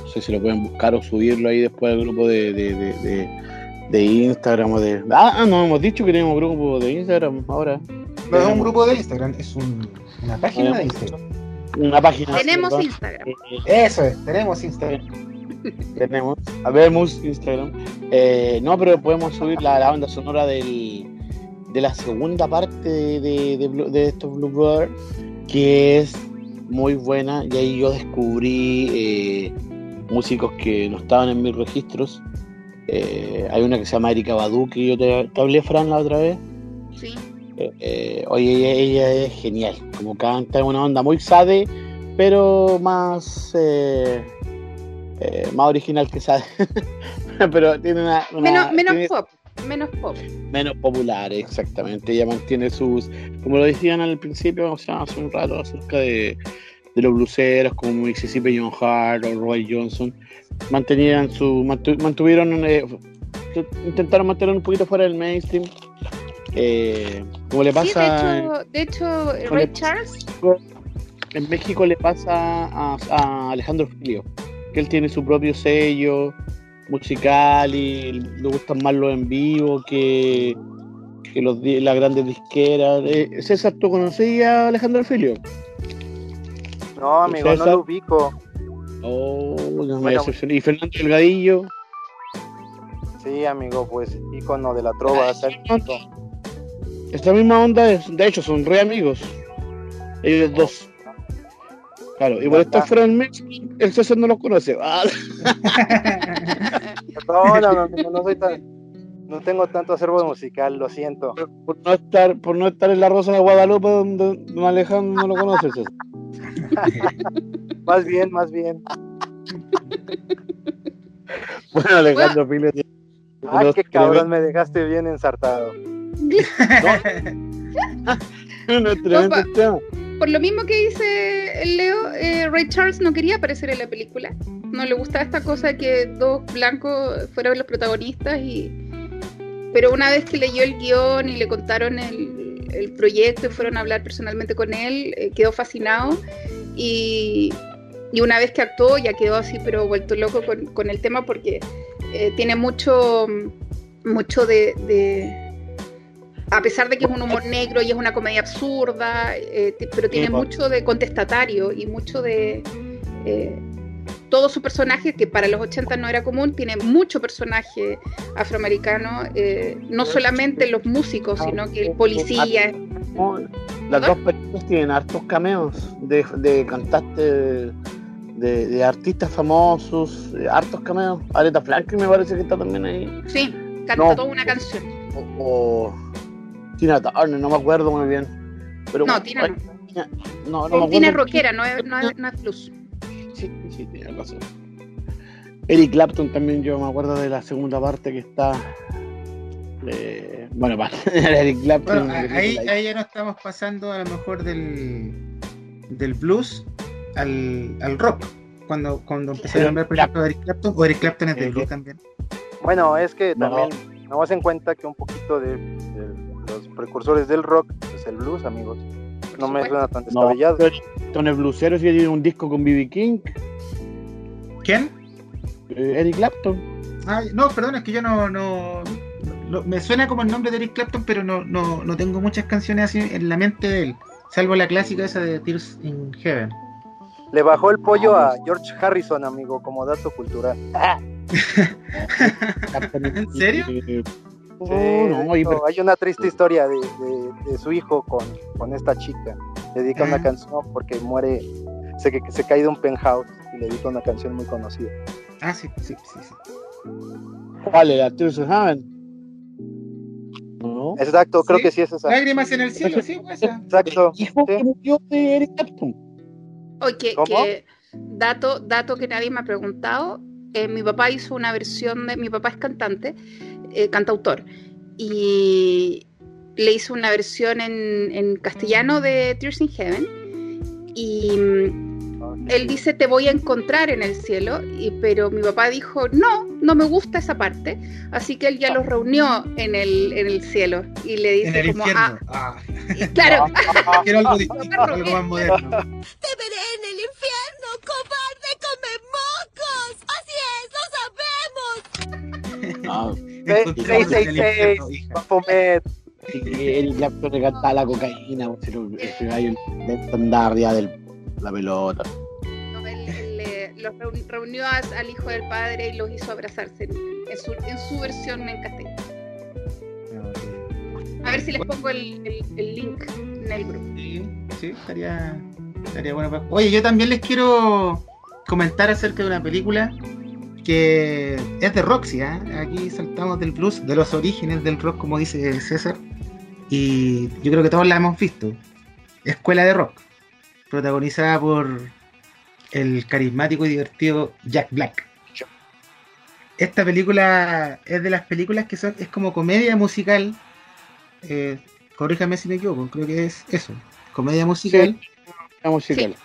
no sé si lo pueden buscar o subirlo ahí después al grupo de, de, de, de- de Instagram o de. Ah, ah, no hemos dicho que tenemos grupo de Instagram ahora. No es un grupo de Instagram, es un- una página de Instagram. Una página. Tenemos perdón. Instagram. Eso es, tenemos Instagram. <laughs> tenemos, habemos Instagram. Eh, no, pero podemos subir la, la banda sonora del, de la segunda parte de, de, de Blue- de estos Blue Brothers, que es muy buena. Y ahí yo descubrí eh, músicos que no estaban en mis registros. Eh, hay una que se llama Erika Badu, que yo te, te hablé, Fran, la otra vez. Sí. Eh, oye, ella, ella es genial, como canta, una onda muy sade, pero más eh, eh, más original que sade. <laughs> pero tiene una, una- Menos, menos tiene- pop. Menos pop. menos popular, exactamente. Ella mantiene sus, como lo decían al principio, o sea, hace un rato acerca de, de los bluseros como Mississippi John Hart o Roy Johnson, mantenían su, mantu- mantuvieron, eh, intentaron mantener un poquito fuera del mainstream. Eh, como le Sí, pasa de hecho, de hecho Ray Charles, en México, le pasa a, a Alejandro Filio, que él tiene su propio sello musical y le gustan más los en vivo que, que los, las grandes disqueras. Eh, César, ¿tú conocías a Alejandro Filio? No, amigo, no César? lo ubico. Oh, no me Bueno. ¿Y Fernando Delgadillo? Sí, amigo, pues ícono de la trova. Ah, Esta misma onda, es- de hecho, son re amigos. Ellos dos. Claro, y por estar está. fuera del México, el César no los conoce. Ah, <laughs> No, no, no, no, no soy tan. No tengo tanto acervo musical, lo siento. por no estar por no estar en la Rosa de Guadalupe donde don Alejandro no lo conoce César. <laughs> Más bien, más bien. bueno Alejandro Filio tiene Ah, qué cabrón, me dejaste bien ensartado. <laughs> Opa. temas. por lo mismo que dice Leo, eh, Ray Charles no quería aparecer en la película. No le gustaba esta cosa de que dos blancos fueran los protagonistas y pero una vez que leyó el guion y le contaron el, el proyecto y fueron a hablar personalmente con él, eh, quedó fascinado y, y una vez que actuó ya quedó así pero vuelto loco con, con el tema porque eh, tiene mucho mucho de, de- a pesar de que es un humor negro y es una comedia absurda, eh, pero tiene Sí, mucho de contestatario y mucho de eh, todo su personaje, que para los 80 no era común, tiene mucho personaje afroamericano, eh, no solamente los músicos, sino que el policía. No, Las dos películas tienen hartos cameos de, de cantantes de, de artistas famosos, hartos cameos. Aretha Franklin me parece que está también ahí. Sí, canta No. toda una canción. O, o Tina Turner, no me acuerdo muy bien. Pero, No, Tina no. no, no me Tina es rockera, no es, no es- no es blues. Sí, sí, tiene razón. Eric Clapton también, yo me acuerdo de la segunda parte que está. eh, bueno, <laughs> para Eric Clapton. Bueno, ahí, ahí ya no estamos pasando a lo mejor del, del blues al, al rock. Cuando, cuando empecé a nombrar, por ejemplo, Eric Clapton, o Eric Clapton es de blues también. Bueno, es que No. también tomamos en cuenta que un poquito de, precursores del rock es el blues, amigos. No me suena tan No, descabellado. Eric Clapton es blusero, sí tiene un disco con B.B. King. ¿Quién? eh, Eric Clapton. Ay, no, perdón, es que yo no, no, no- Me suena como el nombre de Eric Clapton, pero no, no, no tengo muchas canciones así en la mente de él. Salvo la clásica esa de Tears in Heaven. Le bajó el pollo a George Harrison, amigo, como dato cultural. <laughs> ¿En serio? Sí, no, y hay una triste historia de, de- de su hijo con, con esta chica. Le dedica una Ah. canción porque muere, se, que se cae de un penthouse y le dedica una canción muy conocida. Ah, sí, sí, sí. sí. Vale, la Tears of Heaven. ¿no? Exacto, creo Sí. que sí es esa. Lágrimas en el cielo, sí, pues esa. Exacto. El hijo sí. que murió de Eric Clapton. Oye, que dato, dato que nadie me ha preguntado. eh, mi papá hizo una versión de. Mi papá es cantante, eh, cantautor. Y le hizo una versión en, en castellano de Tears in Heaven. Y mm, él dice te voy a encontrar en el cielo, y, pero mi papá dijo no, no me gusta esa parte, así que él ya los reunió en el, en el cielo y le dice En el como infierno. ah, Ah, y claro, <laughs> quiero algo distinto, algo más moderno. Te veré en el infierno, cobarde come mocos. Así es, lo sabemos. Ah, Encontramos en el 666, infierno, hija. Baphomet. y Eric Clapton le cantaba la cocaína, ese gallo andaba arriba de la pelota. Eh, los reuni- reunió al hijo del padre y los hizo abrazarse en, su, en su versión en castellano. A ver si les pongo el, el- el link en el grupo. Sí, sí, estaría, estaría bueno. Oye, yo también les quiero comentar acerca de una película que es de Roxy, ¿ah? Aquí saltamos del blues, de los orígenes del rock, como dice César. Y yo creo que todos la hemos visto. Escuela de Rock, protagonizada por el carismático y divertido Jack Black. Esta película es de las películas que son, es como comedia musical. Eh, corríjame si me equivoco, creo que es eso, comedia musical. Musical.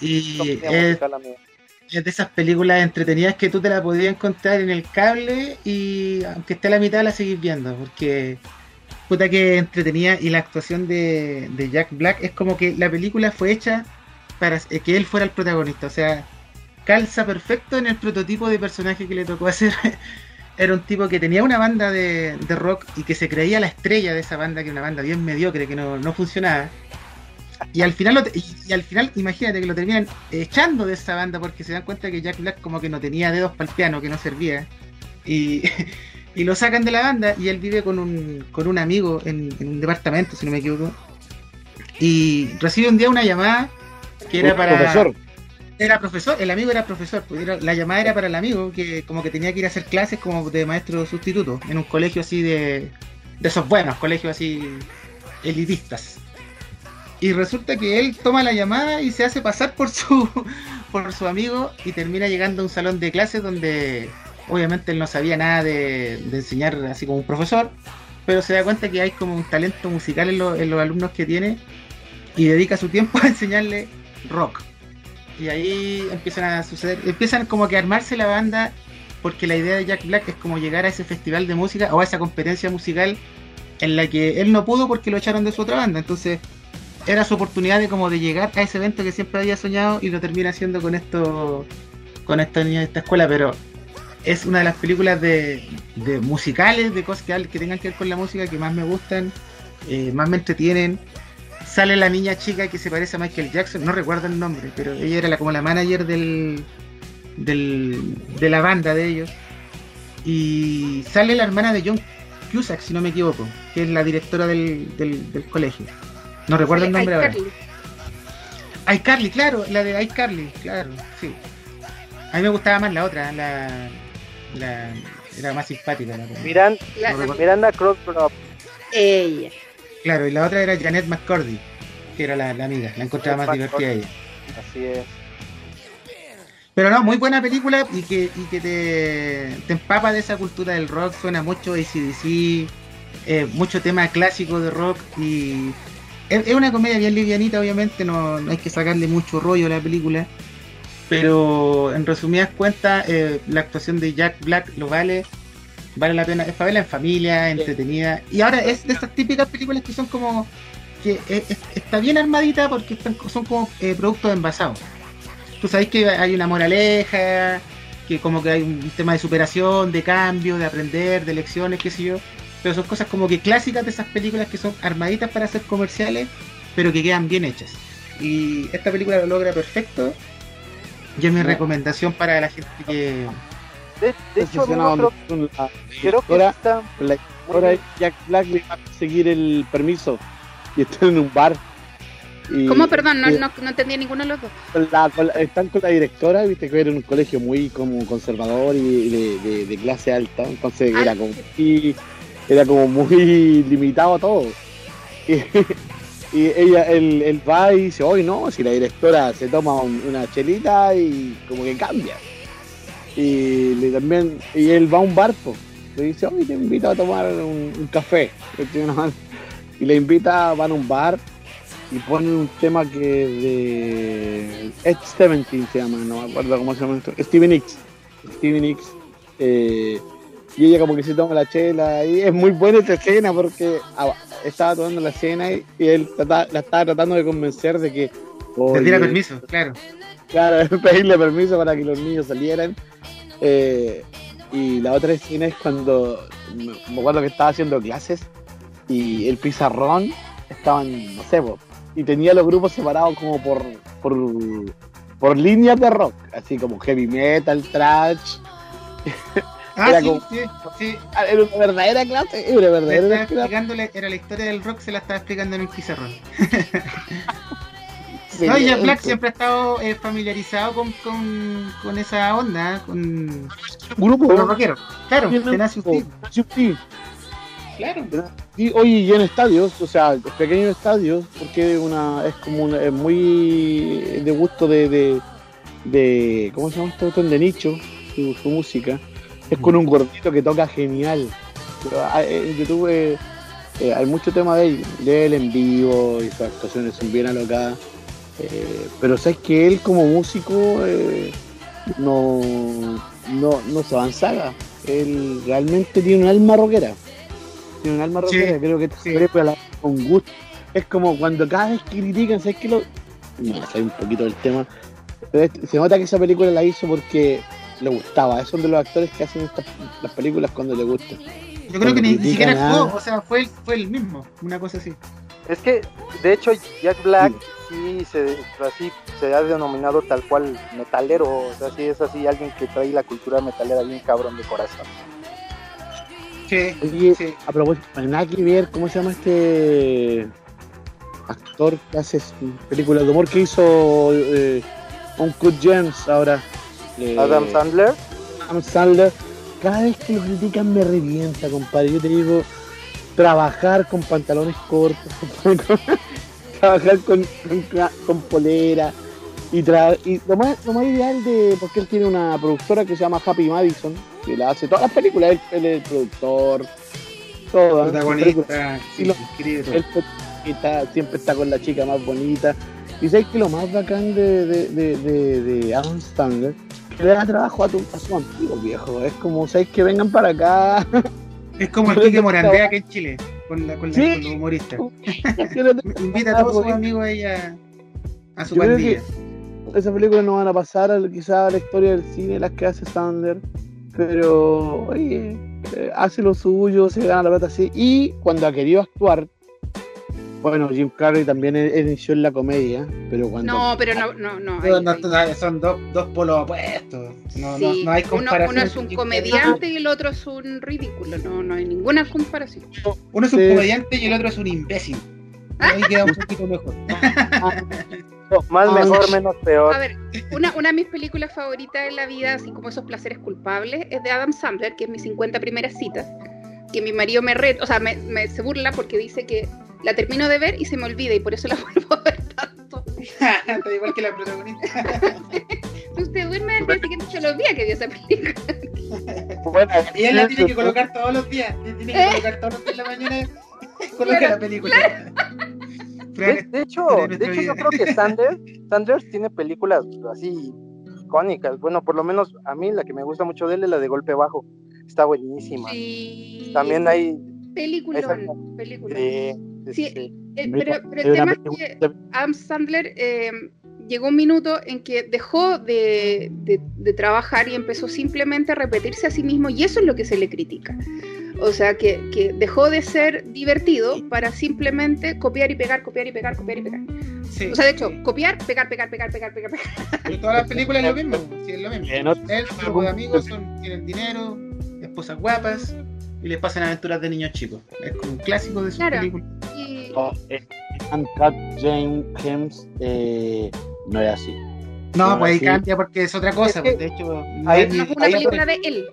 Y Comedia es, musical, de esas películas entretenidas que tú te la podías encontrar en el cable y aunque esté a la mitad la seguís viendo, porque puta que entretenida y la actuación de, de Jack Black es como que la película fue hecha para que él fuera el protagonista, o sea, calza perfecto en el prototipo de personaje que le tocó <laughs> hacer. Era un tipo que tenía una banda de, de rock y que se creía la estrella de esa banda, que era una banda bien mediocre, que no, no funcionaba. Y al final, lo te- y, y al final, imagínate que lo terminan echando de esa banda porque se dan cuenta que Jack Black como que no tenía dedos para el piano, que no servía. Y, <laughs> y lo sacan de la banda y él vive con un, con un amigo en, en un departamento, si no me equivoco. Y recibe un día una llamada que era para... profesor. Era profesor, el amigo era profesor, pues era- la llamada era para el amigo que como que tenía que ir a hacer clases como de maestro sustituto en un colegio así de, de esos buenos, colegios así elitistas. Y resulta que él toma la llamada y se hace pasar por su <laughs> por su amigo y termina llegando a un salón de clases donde obviamente él no sabía nada de, enseñar así como un profesor, pero se da cuenta que hay como un talento musical en, en los alumnos que tiene y dedica su tiempo <laughs> a enseñarle rock. Y ahí empiezan a suceder, empiezan como que a armarse la banda porque la idea de Jack Black es como llegar a ese festival de música o a esa competencia musical en la que él no pudo porque lo echaron de su otra banda. Entonces era su oportunidad de como de llegar a ese evento que siempre había soñado y lo termina haciendo con esto con estos niños de esta escuela, pero es una de las películas de, de musicales, de cosas que, tengan que ver con la música que más me gustan, eh, más me entretienen. Sale la niña chica que se parece a Michael Jackson, no recuerdo el nombre, pero ella era como la manager del, de la banda de ellos. Y sale la hermana de John Cusack, si no me equivoco, que es la directora del colegio. No recuerdo el nombre ahora. iCarly. claro, la de iCarly, claro, sí. A mí me gustaba más la otra, la, la era más simpática. La, Miran, La- No. Miranda Crossgrove. ella. Claro, y la otra era Janet McCordy, que era la, la amiga, la encontraba más divertida ella. Así es. Pero no, muy buena película y que, y que te, te empapa de esa cultura del rock, suena mucho ACDC, eh, mucho tema clásico de rock y es, es una comedia bien livianita, obviamente, no, no hay que sacarle mucho rollo a la película, pero en resumidas cuentas, eh, la actuación de Jack Black lo vale, vale la pena, es para verla en familia, entretenida, y ahora es de estas típicas películas que son como, que es- está bien armadita porque están, son como eh, productos envasados tú sabes que hay una moraleja, que como que hay un tema de superación, de cambio, de aprender, de lecciones, qué sé yo. Pero son cosas como que clásicas de esas películas que son armaditas para ser comerciales, pero que quedan bien hechas. Y esta película lo logra perfecto. Y es mi recomendación para la gente que... De, de hecho, Obsesionado creo, con la creo que está con la directora Jack Black le va a conseguir el permiso y están en un bar. Y- ¿Cómo? Perdón, no, y no, no entendí ninguno de los dos. con la- con la- están con la directora, viste que era en un colegio muy como conservador y de, de- de clase alta, entonces Ah, era como y, era como muy limitado a todo. <laughs> Y, y ella, él, él va y dice, hoy no, si la directora se toma un- una chelita y como que cambia. Y le también, y él va a un bar, po. le dice, hoy te invito a tomar un, café. Y le invita, van a un bar y ponen un tema que de Ed 17 se llama, no me acuerdo cómo se llama esto, Steven X. Steven X. y ella como que se toma la chela y es muy buena esta escena porque estaba tomando la cena y, y él la estaba tratando de convencer de que oye, permiso, claro. Claro, <laughs> pedirle permiso para que los niños salieran. Eh, y la otra escena es cuando me me acuerdo que estaba haciendo clases y el pizarrón estaban, no sé, po, y tenía los grupos separados como por, por, por líneas de rock, así como heavy metal, trash. <laughs> Ah, Era sí, como- sí, sí. Ah, Era una verdadera clase, era verdadera estaba clase. explicándole, era la historia del rock, se la estaba explicando en el pizarrón. <laughs> Sí, no, y Jack Black siempre ha estado eh, familiarizado con, con, con esa onda, con, grupo, con los rockeros. Claro, D. Sí, sí. Claro. Y oye, y en estadios, o sea, pequeños estadios, porque una, es como una, es muy de gusto de, de, de ¿cómo se llama esto? Botón De nicho, su, su música. Es con un gordito que toca genial. Pero, ah, En YouTube eh, eh, hay mucho tema de él, de él en vivo y sus actuaciones son bien alocadas. Eh, pero sabes que él como músico eh, no, no, no se avanzaga. Él realmente tiene un alma rockera. Tiene un alma Sí, rockera. Creo que sí. hace con gusto. Es como cuando cada vez que critican, ¿sabes qué? Lo... No, sé un poquito del tema. Se nota que esa película la hizo porque le gustaba. Esos son de los actores que hacen estas, las películas cuando les gusta. Yo creo que ni, ni siquiera nada. actuó, o sea, fue el, fue el mismo, una cosa así. Es que, de hecho, Jack Black sí se, así, se ha denominado tal cual metalero. O sea, sí es así alguien que trae la cultura metalera bien cabrón de corazón. Sí, Oye, sí. a propósito, nada que ver, ¿cómo se llama este actor que hace películas de humor que hizo eh, Uncut Gems ahora? Eh, Adam Sandler. Adam Sandler. Cada vez que lo critican me revienta, compadre. Yo te digo, trabajar con pantalones cortos, <laughs> trabajar con, con, con polera. Y, tra- y lo, más, lo más ideal de. Porque él tiene una productora que se llama Happy Madison, que la hace todas las películas. Él, él es el productor, todo. Protagonista, sí, lo-. Él está- siempre está con la chica más bonita. Y sabes que lo más bacán de, de, de, de, de Adam Sandler le da trabajo a, tu, a sus amigos, viejo. Es como, ¿sabes que vengan para acá? <laughs> Es como el <laughs> Quique Morandea que en Chile, con, la, con, la, Sí. con los humoristas. <laughs> Invita a todos sus amigos ahí a, a su Yo pandilla. Esas películas no van a pasar a, quizás a la historia del cine, las que hace Sandler. Pero, oye, eh, hace lo suyo, se gana la plata así. Y cuando ha querido actuar, bueno, Jim Carrey también e- inició en la comedia, pero cuando. No, pero no, no, no. Son dos, dos polos opuestos. No, Sí, no, no hay comparación. uno es un comediante y el otro es un ridículo. No, no hay ninguna comparación. Uno es un Sí. comediante y el otro es un imbécil. Ahí queda un <laughs> poquito mejor. Más Ah, mejor, menos peor. A ver, una, una de mis películas favoritas en la vida, así como esos placeres culpables, es de Adam Sandler, que es mis 50 primeras citas. Que mi marido me re, o sea, me, me- se burla porque dice que la termino de ver y se me olvida y por eso la <laughs> vuelvo a ver tanto. <laughs> Está igual que la protagonista. <laughs> Usted duerme al día siguiente se lo olvida que vio esa película. Bueno, Y él la tiene que colocar todos los días. Tiene que ¿Eh? colocar todos los días en la mañana. Coloca Claro, la película. de, hecho, de hecho yo creo que Sanders, Sanders tiene películas así icónicas. Bueno, por lo menos a mí la que me gusta mucho de él es la de Golpe Bajo. Está buenísima. Sí. También hay... Peliculón, Esa- película. eh, Sí. sí. Eh, pero, el tema es que Adam Sandler eh, llegó un minuto en que dejó de, de- de trabajar y empezó simplemente a repetirse a sí mismo y eso es lo que se le critica. O sea, que, que dejó de ser divertido para simplemente copiar y pegar, copiar y pegar, copiar y pegar. Sí. O sea, de hecho, copiar, pegar, pegar, pegar, pegar, pegar, pegar. Pero todas las películas es lo mismo. <laughs> Sí, es lo mismo. Él, su grupo de amigos son, tienen dinero, esposas guapas y les pasan aventuras de niños chicos. Es como un clásico de sus Claro. películas. Y Oh, eh, Uncut James James eh, no es así. No, pues ahí cambia porque es otra cosa. Es que pues, de hecho, no ahí- no es una ahí- película de él.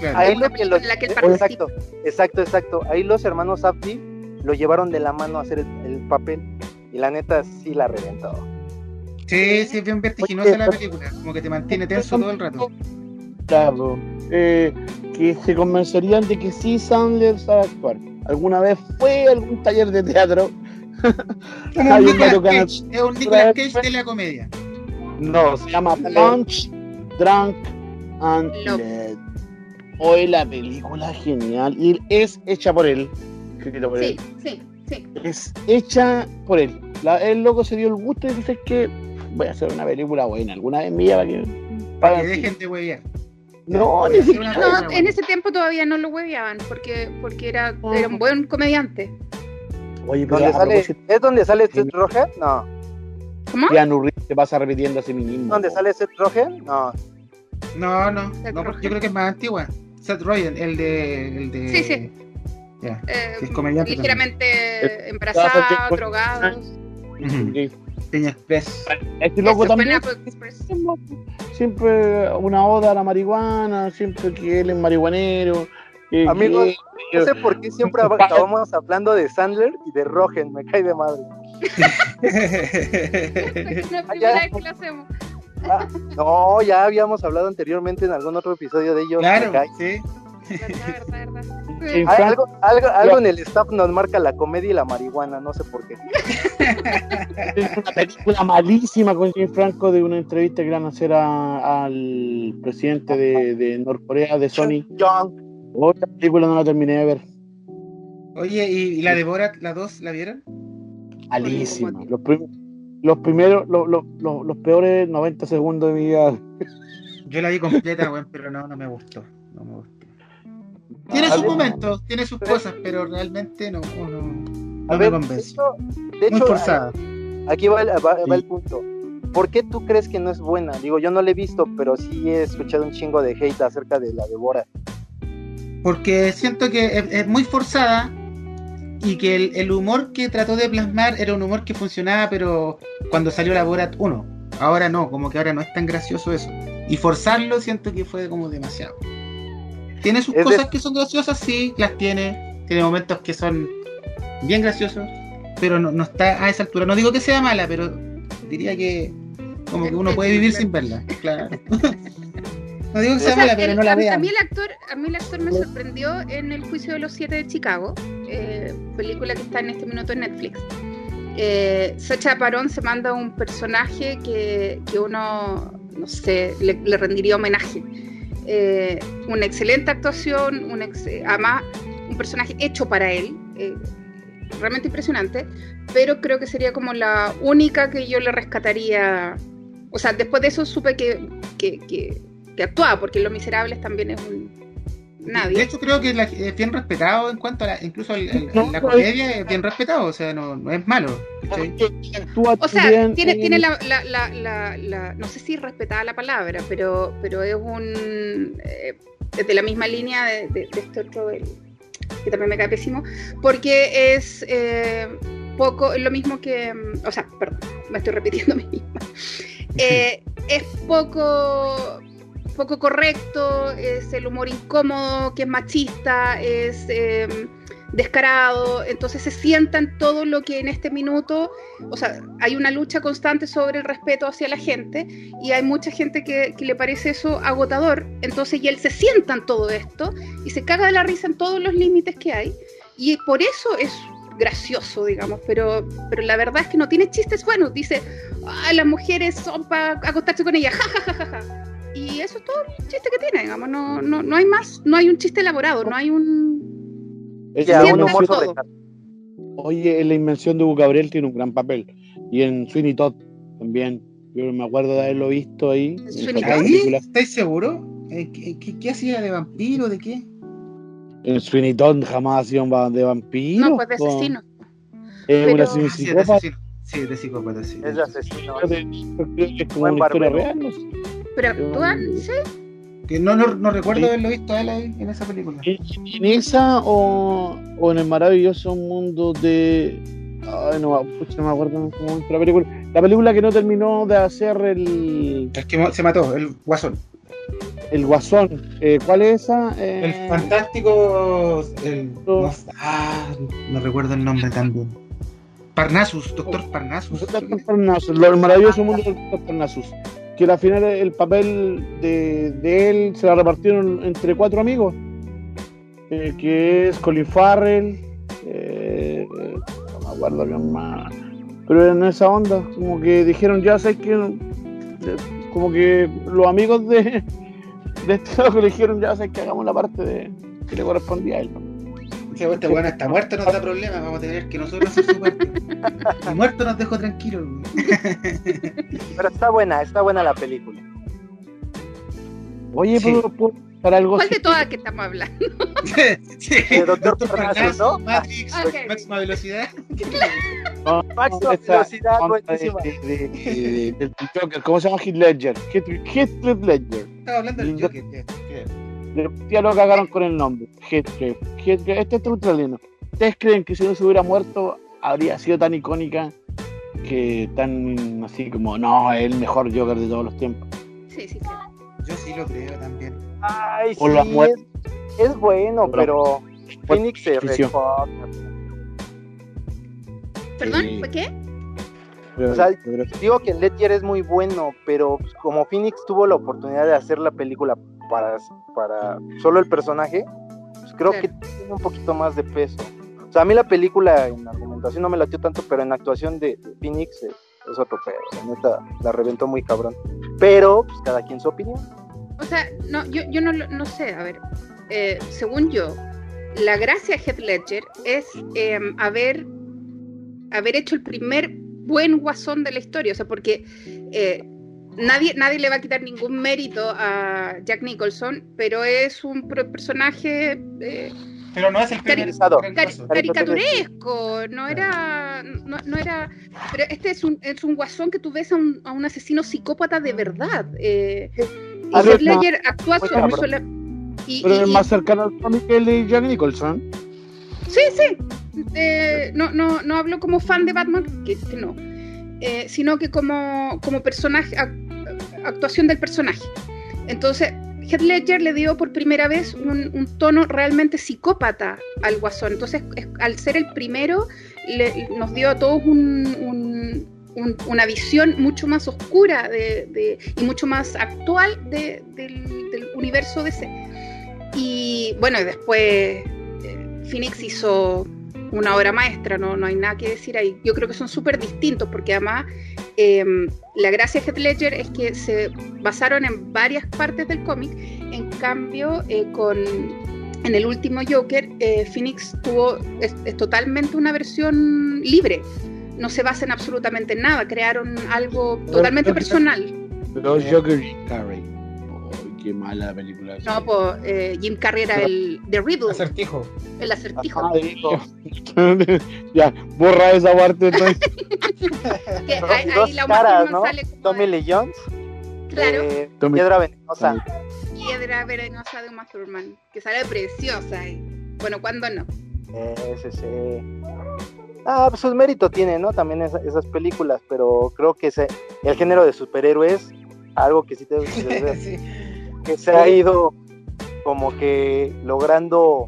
Claro. Ahí La lo que los- película en la que él exacto, exacto, exacto. Ahí los hermanos Safdie lo llevaron de la mano a hacer el, el papel. Y la neta sí la reventó. Sí, sí, es bien vertiginosa Oye, la película, como que te mantiene tenso todo el rato. Claro. Eh, que se convencerían de que sí Sandler sabe actuar. ¿Alguna vez fue a algún taller de teatro? <laughs> Como un Nicolas Cage. Cage, es un Nicolas Cage de la comedia. No, se llama Punch, Drunk and. Led. Hoy la película genial y es hecha por él. escrito por Sí, él. sí, sí. Es hecha por él. La- el loco se dio el gusto de decir que voy a hacer una película buena. Alguna vez mía para que. Para para- que dejen de huevear. No, ni siquiera. No, en ese tiempo todavía no lo hueveaban porque, porque era, Oh. era un buen comediante. Oye, pero ¿Dónde a sale, ¿Es donde sale Seth Rogen? No. ¿Cómo? Keanu pasa repitiendo a sí mismo. ¿Dónde sale Seth Rogen? No. No, no, Seth no, yo creo que es más antigua. Seth Rogen, el de. El de... Sí, sí. Eh, Sí, es comediante ligeramente El- embarazados, drogados. Peña Express. Este loco también siempre una oda a la marihuana, siempre que él es marihuanero. que- Amigos, que- No sé por qué siempre <laughs> acabamos hablando de Sandler y de Rogen. Me cae de madre. Es la primera vez que lo hacemos. Ah, no, ya habíamos hablado anteriormente en algún otro episodio de ellos. claro, sí. Verdad, verdad, verdad. Sí. Hay Algo, algo, algo en el staff nos marca la comedia y la marihuana, no sé por qué. <laughs> Es una película malísima con James Franco de una entrevista que le van a hacer a- al presidente de, de Norcorea, de Sony. Young. Otra película no la terminé de ver. Oye, ¿y, y la de Borat, la 2, la vieron? Malísima. Los, prim- los primeros, los, los, los, los peores 90 segundos de mi vida. Yo la vi completa, weón, pero no, no me gustó. No me gustó. Tiene sus ver, momentos, tiene sus cosas, pero realmente no, A me ver, de convence. hecho, de Muy forzada. aquí va el, va- va Sí. el punto. ¿Por qué tú crees que no es buena? Digo, yo no la he visto, pero sí he escuchado un chingo de hate acerca de la de Bora. Porque siento que es, es muy forzada y que el, el humor que trató de plasmar era un humor que funcionaba, pero cuando salió la Borat 1. Ahora no, como que ahora no es tan gracioso eso. Y forzarlo siento que fue como demasiado. Tiene sus Es de- cosas que son graciosas, sí, las tiene. Tiene momentos que son bien graciosos, pero no, no está a esa altura. No digo que sea mala, pero diría que como que uno puede vivir sin verla. Claro. <laughs> No digo que sea O sea, mala, pero el- no la a, mí- a mí el actor, a mí el actor me sorprendió en el juicio de los siete de Chicago, eh, película que está en este minuto en Netflix. Eh, Sacha Parón se manda un personaje que, que uno, no sé, le, le rendiría homenaje. Eh, una excelente actuación, un ex- además un personaje hecho para él, eh, realmente impresionante, pero creo que sería como la única que yo le rescataría. O sea, después de eso supe que, que, que, que actuaba, porque Los Miserables también es un De hecho, creo que la- es bien respetado en cuanto a la, incluso el- el- No, la no, comedia es bien respetado, o sea, no, no es malo. O sea, tiene, en- tiene la, la, la, la, la- no sé si respetada la palabra, pero, pero es un eh, es de la misma línea de, de- de este otro el- que también me cae pésimo, porque es eh, poco, es lo mismo que, o sea, perdón, me estoy repitiendo a mí misma. <laughs> Eh, es poco poco correcto, es el humor incómodo, que es machista, es eh, descarado, entonces se sientan todo lo que en este minuto, o sea, hay una lucha constante sobre el respeto hacia la gente y hay mucha gente que, le parece eso agotador, entonces y él se sienta en todo esto y se caga de la risa en todos los límites que hay. Y por eso es gracioso, digamos, pero, pero la verdad es que no tiene chistes buenos, dice, ah, las mujeres son para acostarse con ellas, <laughs> ja, ja, ja, ja, ja. Y eso es todo el chiste que tiene, digamos, no, no, no hay más, no hay un chiste elaborado, no hay un... es Ya, la un humor sobre Oye, en la invención de Hugo Gabriel tiene un gran papel. Y en Sweeney Todd también. Yo me acuerdo de haberlo visto ahí. en. ¿Estáis seguros? Eh, ¿Qué, qué, qué hacía de vampiro? ¿De qué? En Sweeney Todd jamás ha sido de vampiro. No, pues de asesino. Es Pero- una Ah, sí, de psicópata. asesino. Sí, de psicópata, sí. Es de asesino. Es como una historia real. no sé. Pero actúan, ¿sí? Que no, no, no recuerdo Sí. haberlo visto a él ahí en esa película. ¿En esa o, o en el maravilloso mundo de. Ay, no, pucha, no me acuerdo cómo es la película. La película que no terminó de hacer el. El que se mató, el guasón. El Guasón. Eh, ¿Cuál es esa? Eh, El fantástico. El, no, ah, no recuerdo el nombre también. Parnassus, Doctor Parnassus. Doctor Parnassus, lo- el maravilloso mundo del Doctor Parnassus. Que al final el papel de, de él se la repartieron entre cuatro amigos. eh, que es Colin Farrell. eh, no me acuerdo bien más. Pero en esa onda, como que dijeron, ya sé que. eh, Como que los amigos de, <laughs> de este loco le dijeron, ya sé que hagamos la parte de, que le correspondía a él. Si este weón está muerto, no da problema. Vamos a tener que nosotros hacer su parte. El muerto nos dejó tranquilos. <laughs> Pero está buena, está buena la película. Oye, Sí. ¿puedo, puedo contar algo ¿Cuál de todas que estamos hablando? <laughs> sí, Eh, Doctor Doctor ¿no? Matrix, Ok. máxima velocidad. No, <laughs> Máxima esa velocidad, buenísima. Joker, ¿cómo se llama? Heath Ledger. Heath, Heath Ledger. Estaba hablando del El Joker. ya, lo cagaron con el nombre. Heath Ledger. Heath Ledger. Este es australiano. ¿Ustedes creen que si no se hubiera muerto habría sido tan icónica que tan así como, no, es el mejor Joker de todos los tiempos? Sí, sí, claro. Yo sí lo creo también. Ay, O la sí, muerte. es, es bueno, pero Phoenix se recorta. ¿Perdón? Sí. ¿Fue qué? Pero- O sea, pero- Digo que Ledger es muy bueno, pero como Phoenix tuvo la oportunidad de hacer la película para, para solo el personaje, pues creo Claro. que tiene un poquito más de peso. O sea, a mí la película en argumentación no me latió tanto, pero en actuación de, Phoenix eh, es otro pedo. La reventó muy cabrón. Pero, pues cada quien su opinión. O sea, no, yo, yo no, no sé, a ver, eh, según yo, la gracia de Heath Ledger es eh, haber, haber hecho el primer buen guasón de la historia, o sea, porque eh, nadie, nadie le va a quitar ningún mérito a Jack Nicholson, pero es un personaje Pero no es el cari- caso. caricaturesco, no era, no, no era, pero este es un, es un guasón que tú ves a un, a un asesino psicópata de verdad. Eh, y Heath no, Ledger actúa muy so- cabrón. sola- y- pero y- es y- más cercano al cómic que el de Jack Nicholson. Sí, sí. Eh, no, no, no hablo como fan de Batman, que, que no. Eh, sino que como, como personaje, ac- actuación del personaje. Entonces, Heath Ledger le dio por primera vez un, tono realmente psicópata al guasón. Entonces, es- al ser el primero, nos dio a todos un- un- un- una visión mucho más oscura de, y mucho más actual de- del, del universo DC. Y bueno, después eh, Phoenix hizo una obra maestra, no, no hay nada que decir ahí. Yo creo que son súper distintos porque además eh, la gracia de Heath Ledger es que se basaron en varias partes del cómic, en cambio eh, con en el último Joker eh, Phoenix tuvo es, es totalmente una versión libre, no se basa en absolutamente nada, crearon algo totalmente personal. Pero Joker Carrey. Qué mala película. No, pues eh, Jim Carrey era el The Riddle, Acertijo. el acertijo. Ah, digo. <laughs> ya, borra esa parte. <laughs> que Dos- ahí, dos la caras, ¿no? sale como Tommy Lee Jones, claro, eh, Tommy- Piedra Venenosa. piedra venenosa de Uma Thurman, que sale preciosa. y- Bueno, ¿cuándo no? Ese sí. Ah, pues sus méritos tiene, ¿no? También esa- esas películas, pero creo que ese, el género de superhéroes, algo que sí te <laughs> Sí. Que se ha ido como que logrando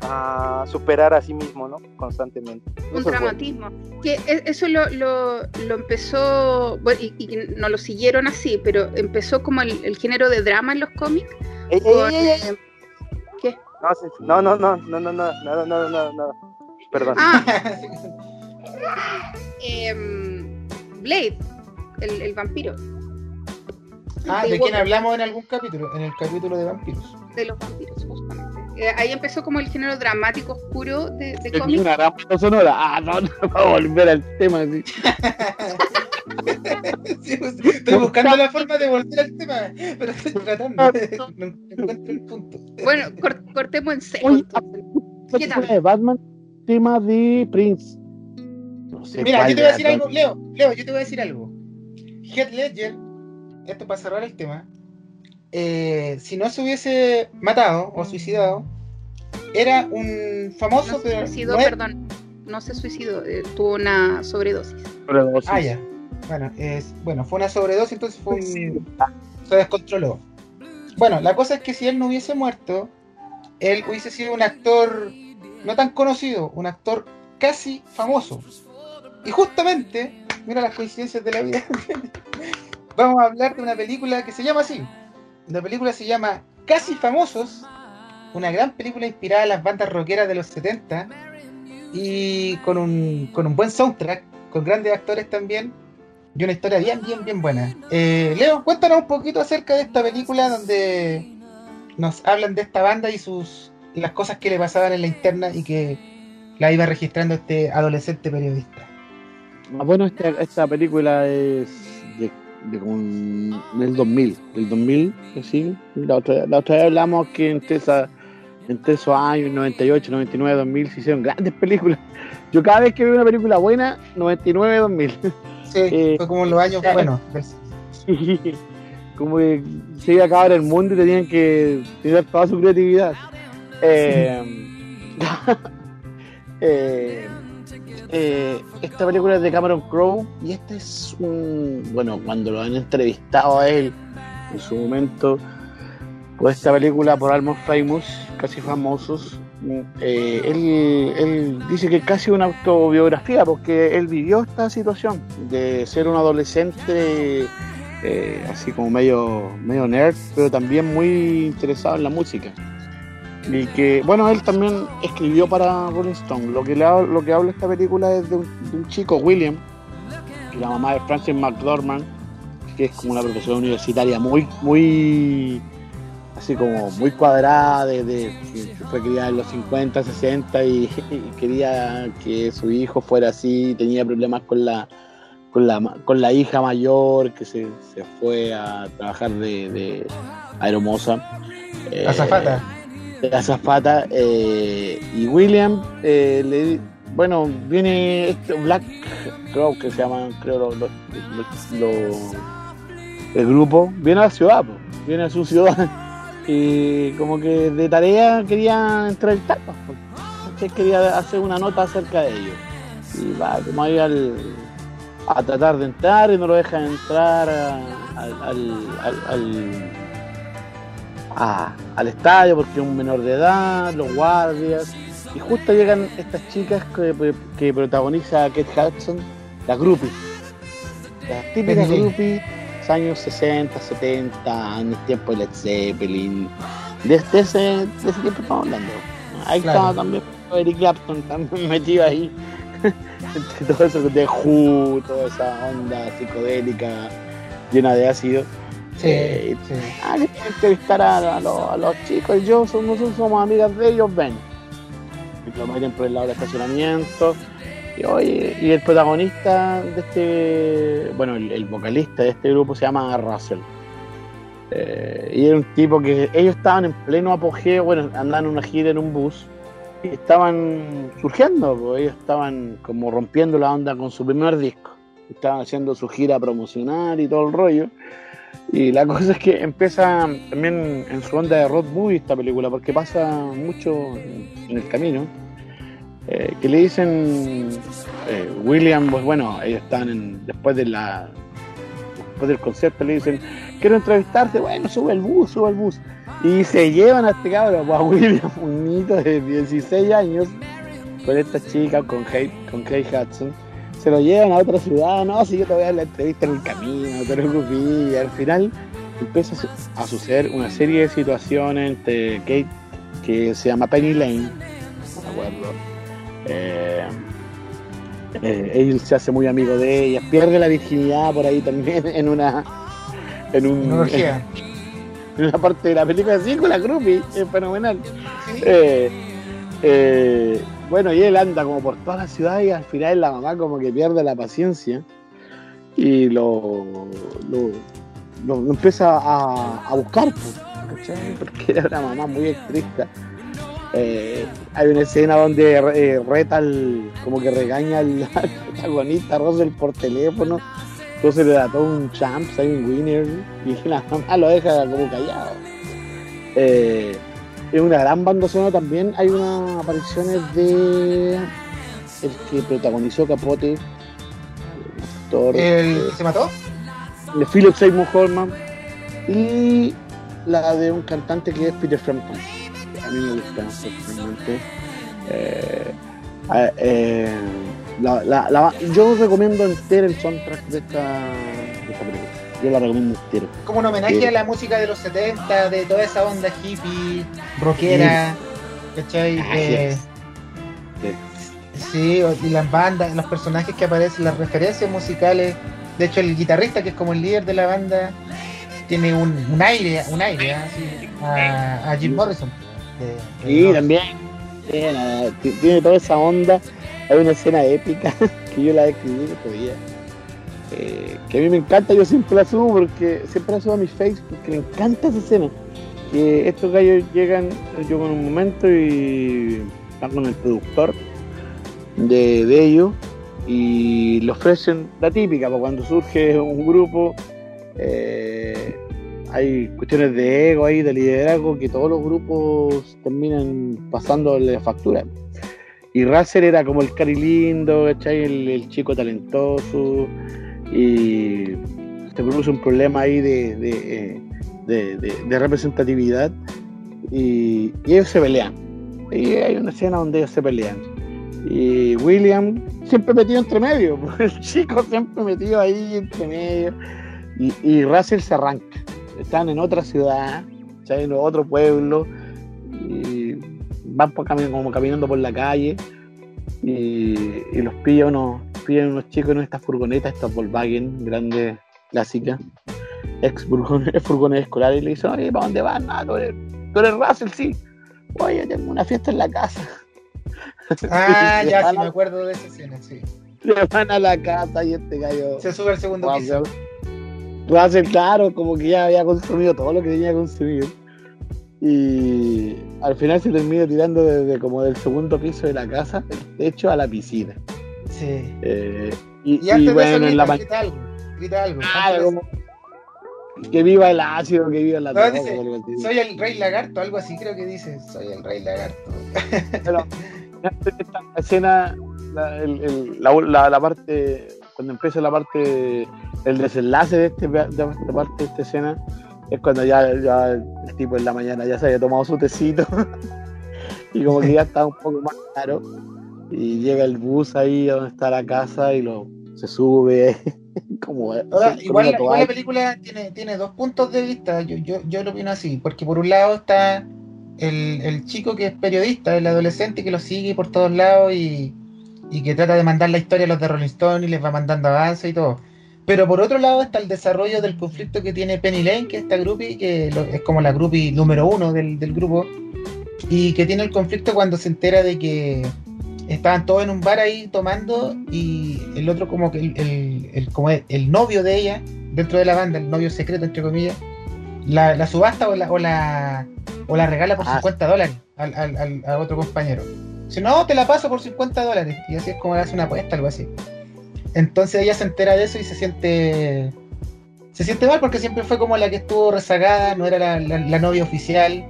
ah, superar a sí mismo, ¿no? Constantemente. Eso Un es bueno. dramatismo. Que e- eso lo, lo, lo empezó, bueno, y, y no lo siguieron así, pero empezó como el, el género de drama en los cómics. Ey, eh, ¿Qué? No, no, no, no, no, no, no, no, no, no, no. Perdón. Ah, <laughs> em, Blade, el, el vampiro. Ah, De ¿de quién hablamos en algún capítulo? En el capítulo de vampiros. de los vampiros, justamente. Eh, ahí empezó como el género dramático oscuro de, de cómics. una banda sonora. Ah, no, no, <laughs> va a volver al tema. sí. <laughs> Sí, pues, estoy buscando la forma de volver al tema, pero estoy tratando. <laughs> No encuentro el punto. Bueno, cor- cortemos en seco. Oye, ¿Qué tal? de Batman, tema de Prince. No sé Mira, yo te voy a decir algo. Leo, Leo, yo te voy a decir algo. Heath Ledger, esto para cerrar el tema, eh, si no se hubiese matado o suicidado, era un famoso, No se pero suicidó, no es- perdón. No se suicidó, eh, tuvo una sobredosis. Sobredosis. Ah, ya. Bueno, es, bueno, fue una sobredosis, entonces fue un- se descontroló. Bueno, la cosa es que si él no hubiese muerto, él hubiese sido un actor no tan conocido, un actor casi famoso. Y justamente, mira las coincidencias de la vida, <laughs> vamos a hablar de una película que se llama así. La película se llama Casi Famosos, una gran película inspirada en las bandas rockeras de los 70 y con un, con un buen soundtrack, con grandes actores también y una historia bien, bien, bien buena. Eh, Leo, cuéntanos un poquito acerca de esta película donde nos hablan de esta banda y sus las cosas que le pasaban en la interna y que la iba registrando este adolescente periodista. Ah, bueno, esta, esta película es de, como del 2000, del 2000, sí. La otra, la otra vez hablamos que entre, esa, entre esos años, 98, 99, 2000, se hicieron grandes <laughs> películas. Yo cada vez que veo una película buena, 99, 2000. Sí, <laughs> eh, fue como en los años eh, buenos. Sí, como que se iba a acabar el mundo y tenían que tener toda su creatividad. Eh, <laughs> eh, eh, esta película es de Cameron Crowe y este es un. Bueno, cuando lo han entrevistado a él en su momento, pues esta película por Almost Famous, casi famosos, eh, él, dice que es casi una autobiografía porque él vivió esta situación de ser un adolescente eh, así como medio, medio nerd, pero también muy interesado en la música. Y que, bueno, él también escribió para Rolling Stone. Lo que, le, lo que habla esta película es de un, de un chico, William, que la mamá de Francis McDormand, que es como una profesora universitaria muy, muy, así como muy cuadrada, de, de que fue criada en los 50, 60 y, y, quería que su hijo fuera así, tenía problemas con la, con la, con la hija mayor que se, se fue a trabajar de, de aeromoza. Azafata. Eh, la zafata eh, y William eh, le, bueno viene este Black Crow que se llama creo lo, lo, lo, el grupo viene a la ciudad viene a su ciudad <laughs> y como que de tarea quería tapas quería hacer una nota acerca de ellos y va como ahí al, a tratar de entrar y no lo dejan entrar al a, al estadio porque es un menor de edad, los guardias. Y justo llegan estas chicas que, que protagoniza Kate Hudson, la groupie. Las típicas sí. groupies, años 60, 70, en el tiempo de Led Zeppelin. Desde ese, de ese tiempo estamos hablando. Ahí claro. estaba también Eric Clapton también <laughs> metido ahí. <laughs> Entre todo eso de Who, toda esa onda psicodélica llena de ácido. Sí, eh, sí. Ah, entrevistar a, a, los, a, los, chicos. Yo somos, nosotros somos amigas de ellos, ven. Y lo meten por el lado del estacionamiento. Y, oye, y el protagonista de este, bueno, el, el, vocalista de este grupo se llama Russell. Eh, y era un tipo que ellos estaban en pleno apogeo, bueno, andaban en una gira en un bus y estaban surgiendo, pues ellos estaban como rompiendo la onda con su primer disco. Estaban haciendo su gira promocional y todo el rollo. Y la cosa es que empieza también en su onda de road movie esta película, porque pasa mucho en el camino. Eh, que le dicen eh, William, pues bueno, ellos están después de después del concierto le dicen, quiero entrevistarte, bueno, sube el bus, sube el bus. Y se llevan a este cabrón, pues, a William, un niñito de 16 años, con esta chica, con Kate, con Kate Hudson se lo llevan a otra ciudad, no, si yo te voy a dar la entrevista en el camino, no te preocupes, y al final empieza a suceder una serie de situaciones entre Kate, que se llama Penny Lane, no me acuerdo, eh, eh, él se hace muy amigo de ella, pierde la virginidad por ahí también <laughs> en una... En, un, en, <laughs> en una parte de la película así con la groupie, es fenomenal. Eh, bueno, y él anda como por toda la ciudad y al final la mamá como que pierde la paciencia y lo, lo, lo empieza a, buscar, porque era una mamá muy estricta. Eh, hay una escena donde eh, reta el, como que regaña al, <laughs> al protagonista Russell por teléfono. Entonces le da todo un champ, hay un winner, y la mamá lo deja como callado. Eh, es una gran banda sonora también. Hay unas apariciones de el que protagonizó Capote. El, ¿El que se mató? De Philip Seymour Holman. Y la de un cantante que es Peter Frampton. A mí me gusta personalmente. Eh, eh, la, la, la, yo recomiendo entero el soundtrack de esta. Yo la recomiendo entero. Como un homenaje Sí. a la música de los 70, de toda esa onda hippie, rockera, ¿cachai? Eh, es. Sí, o- y las bandas, los personajes que aparecen, las referencias musicales. De hecho, el guitarrista, que es como el líder de la banda, tiene un, un aire, un aire así, a, a Jim Morrison. de- de Sí, también. Tiene, ti- tiene toda esa onda. Hay una escena épica <laughs> que yo la escribí el otro día. Eh, que a mí me encanta, yo siempre la subo porque siempre la subo a mi Facebook porque me encanta esa escena. Que estos gallos llegan, yo con un momento y están con el productor de, ellos y le ofrecen la típica, pues cuando surge un grupo, eh, hay cuestiones de ego ahí, de liderazgo, que todos los grupos terminan pasándole factura. Y Russell era como el cari lindo, el chico talentoso, y se produce un problema ahí de, de, eh, representatividad, y, ellos se pelean. Y hay una escena donde ellos se pelean. Y William siempre metido entre medio, <laughs> el chico siempre metido ahí entre medio. Y, y Russell se arranca. Están en otra ciudad, en otro pueblo, y van por como caminando por la calle, y, y los pilla unos, pillan unos chicos en estas furgonetas, estas Volkswagen grandes, clásicas, ex furgones, <laughs> furgones escolares, y le dicen, oye, ¿para dónde vas? Tú eres, tú eres Russell, sí. Oye, tengo una fiesta en la casa. <laughs> Ah, ya, sí, me acuerdo de esa escena, sí. Se van a la casa y este gallo. Se sube al segundo piso. Russell, Russell, claro, como que ya había consumido todo lo que tenía que consumir. Y al final se termina tirando desde como del segundo piso de la casa, el techo a la piscina. Sí. Eh, y, Y antes y de bueno, eso en la grita, algo. Grita algo. Ah, que viva el ácido, que viva la No, droga, dice, algo así. eso, Soy el rey lagarto, algo así creo que dice. Soy el rey lagarto. <laughs> Pero, antes de esta escena, la, el- el- la- la- la parte, cuando empieza la parte, el desenlace de, este, de esta parte de esta escena, es cuando ya, ya el tipo en la mañana ya se había tomado su tecito <laughs> y como que ya estaba un poco más claro. Y llega el bus ahí donde está la casa y lo se sube <laughs> como Ahora, igual, igual la película tiene, tiene dos puntos de vista, yo, yo, yo lo opino así, porque por un lado está el, el chico que es periodista, el adolescente que lo sigue por todos lados y, y que trata de mandar la historia a los de Rolling Stone y les va mandando avances y todo. Pero por otro lado está el desarrollo del conflicto que tiene Penny Lane, que es esta groupie, que es como la groupie número uno del, del grupo, y que tiene el conflicto cuando se entera de que estaban todos en un bar ahí tomando y el otro como que el, el- el- como el, novio de ella dentro de la banda, el novio secreto entre comillas, la, la subasta o la, o la o la regala por Ah, 50 dólares al, al- al- a otro compañero. Si no, te la paso por 50 dólares. Y así es como hace una apuesta, algo así. Entonces ella se entera de eso y se siente. Se siente mal porque siempre fue como la que estuvo rezagada, no era la, la- la novia oficial,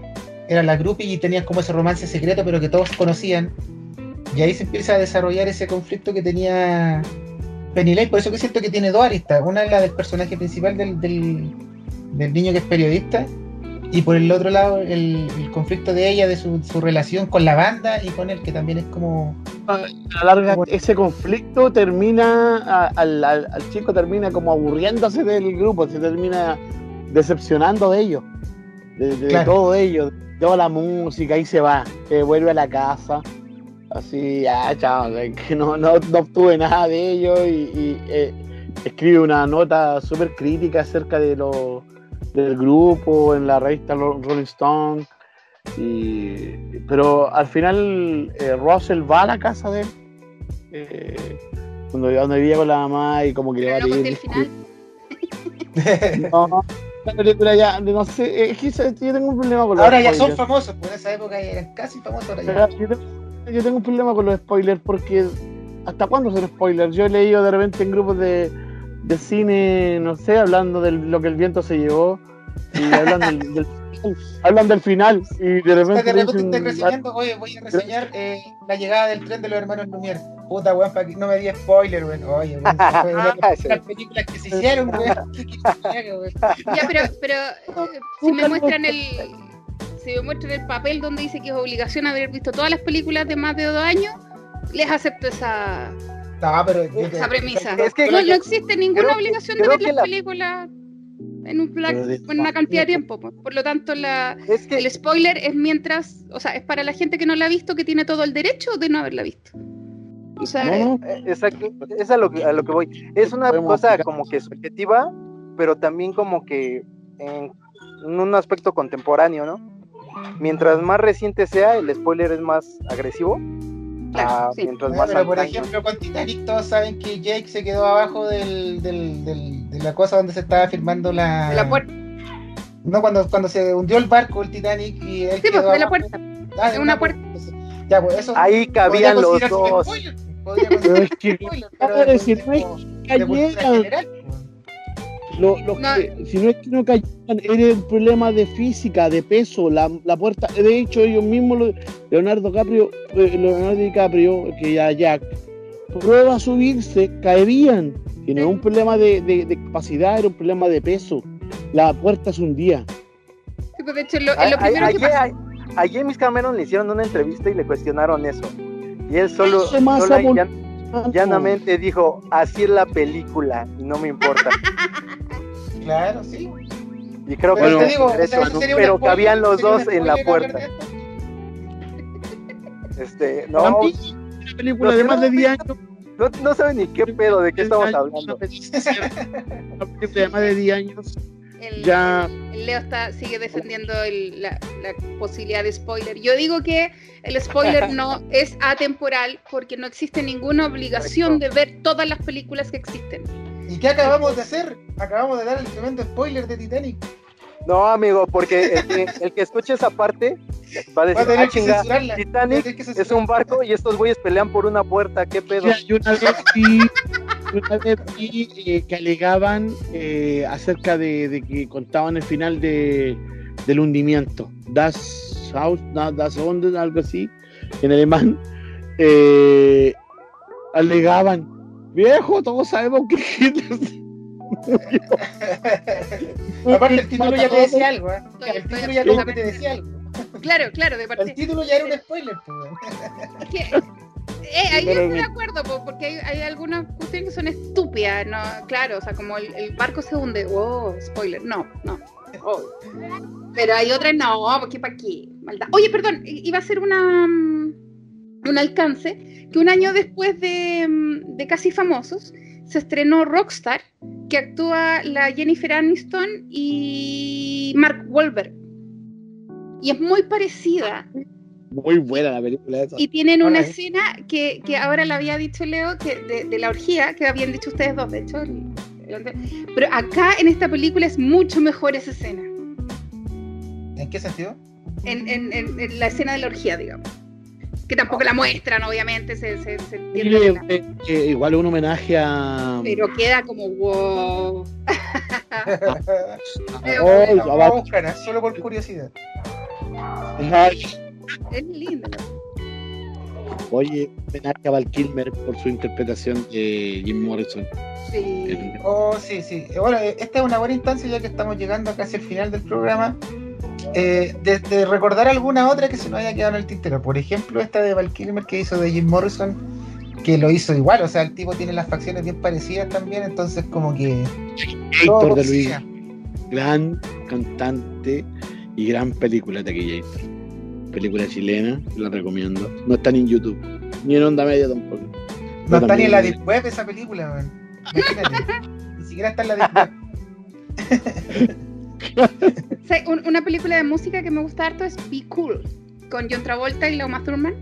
era la groupie y tenían como ese romance secreto, pero que todos conocían. Y ahí se empieza a desarrollar ese conflicto que tenía Lane. Por eso que siento que tiene dos aristas. Una es la del personaje principal del, del, del niño que es periodista. Y por el otro lado, el, el conflicto de ella, de su, su relación con la banda y con él, que también es como. a la larga ese conflicto termina a- al, al- al chico termina como aburriéndose del grupo se termina decepcionando de ellos de, de Claro. todo ellos de toda la música y se va se vuelve a la casa así ya chao que no, no, no obtuve nada de ellos y, y, eh, escribe una nota súper crítica acerca de lo del grupo en la revista Ro- Rolling Stone y, pero al final eh, Russell va a la casa de él, eh, donde, donde vivía con la mamá y como que le va a Pero no pedir final. <laughs> disculpas. No, la película ya, no sé, es que yo tengo un problema con los Ahora ya son famosos, pues en esa época eran casi famosos. Ahora Pero ya. Yo tengo, yo tengo un problema con los spoilers porque ¿hasta cuándo son spoilers? Yo he leído de repente en grupos de, de cine, no sé, hablando de lo que el viento se llevó y <laughs> hablan del, del- hablan del final y de O sea, repente, de repente dicen, estoy reseñando, oye, voy a reseñar eh, la llegada del tren de los hermanos Lumière. Puta, weón, para que no me di spoiler, weón. Oye, weón, <laughs> las las películas que se hicieron, weón. ¿Qué quieres <laughs> que haga, weón? Ya, pero, pero eh, si me muestran el. Si me muestran el papel donde dice que es obligación haber visto todas las películas de más de dos años, les acepto esa, No, pero yo te- esa premisa. Es que- no, no existe ninguna creo obligación de ver las la- películas en, un pla- Pero de- en una cantidad de tiempo. pues. Por lo tanto, la, Es que el spoiler es mientras, o sea, es para la gente que no la ha visto que tiene todo el derecho de no haberla visto. O sea, No, Eh, Exacto, es a lo, que- a lo que voy. Es una cosa como que subjetiva, pero también como que en, en un aspecto contemporáneo, ¿no? Mientras más reciente sea, el spoiler es más agresivo. Claro, ah, sí. Mientras No, más pero por ejemplo, con Titanic todos saben que Jake se quedó abajo del, del, del- de la cosa donde se estaba filmando la... de la puerta. No, cuando, cuando se hundió el barco, el Titanic, y él Sí, pues, quedó de la puerta. Ah, de una puerta. Ya, pues eso... Ahí cabían los dos. spoiler, podría Pero es que un spoiler, pero de de- de- cultura general, Lo- No. que- si no es que no cayeran, era un problema de física, de peso, la, la puerta, de hecho ellos mismos, lo- Leonardo DiCaprio, eh, Leonardo DiCaprio, que ya Jack, prueba a subirse, caerían. Y no es un problema de, de- de capacidad, era un problema de peso. La puerta se hundía. Sí, pues, de hecho, lo, A, lo a- primero que a- a James Cameron le hicieron una entrevista y le cuestionaron eso. Y él solo, más abun- llan- llanamente dijo, así es la película y no me importa. <laughs> Claro, sí. Y creo que Pero te es digo, o por sea, eso, ¿no? un pero spoiler, cabían los dos en la puerta. Este, no, una película Los de más de que no 10 años. no, no saben ni qué pedo, de qué estamos hablando. Una película de más de 10 años. El, Ya. el Leo está, sigue defendiendo el- la, la posibilidad de spoiler. Yo digo que el spoiler no <laughs> es atemporal porque no existe ninguna obligación de ver todas las películas que existen. ¿Y qué acabamos de hacer? Acabamos de dar el tremendo spoiler de Titanic. No, amigo, porque el que, el que escuche esa parte va a Va a decir, ah, chinga, Titanic es un barco y estos güeyes pelean por una puerta, qué pedo. Ya, yo una vez vi, una vez vi, eh, que alegaban eh, acerca de, de que contaban el final de, del hundimiento. Das Haus, Das Unten, algo así, en alemán. eh, alegaban, viejo, todos sabemos que Hitler se murió". Aparte, el <laughs> título ya te decía algo, ¿eh? El título ya como que te decía algo. Claro, claro, de El partida. título ya era un spoiler, pues, que, eh, ahí yo estoy de acuerdo, po, porque hay, hay algunas cuestiones que son estúpidas, ¿no? Claro, o sea, como el, el barco se hunde, oh, spoiler, no, no. oh. Pero hay otras, no, porque para qué, maldad. Oye, perdón, iba a ser una mm, un alcance que un año después de, mm, de Casi Famosos se estrenó Rockstar, que actúa la Jennifer Aniston y Mark Wahlberg. Y es muy parecida Muy buena la película esa. y tienen una escena que, que ahora le había dicho Leo, que de, de la orgía, que habían dicho ustedes dos, de hecho. pero acá en esta película es mucho mejor esa escena. ¿En qué sentido? En, en- en- en la escena de la orgía, digamos. Que tampoco la muestran, obviamente, se, se, se entiende la- eh, eh, igual un homenaje a. Pero queda como wow. <laughs> Oh, vamos va. a buscar, ¿eh? solo por curiosidad. Es lindo. Oye, homenaje a Val Kilmer por su interpretación de Jim Morrison. Sí. Oh, sí, sí. Bueno, eh, esta es una buena instancia ya que estamos llegando casi al final del programa. Eh, de, de recordar alguna otra que se nos haya quedado en el tintero. Por ejemplo, esta de Val Kilmer que hizo de Jim Morrison, que lo hizo igual. O sea, el tipo tiene las facciones bien parecidas también, entonces como que... Héctor de Luis, gran cantante y gran película de aquella Película chilena, la recomiendo. No está ni en YouTube, ni en Onda Media tampoco. No está ni en la Deep Web esa película, man. Imagínate. <laughs> Ni siquiera está en la Deep Web. <laughs> <laughs> Una película de música que me gusta harto es Be Cool, con John Travolta y Lauma Thurman.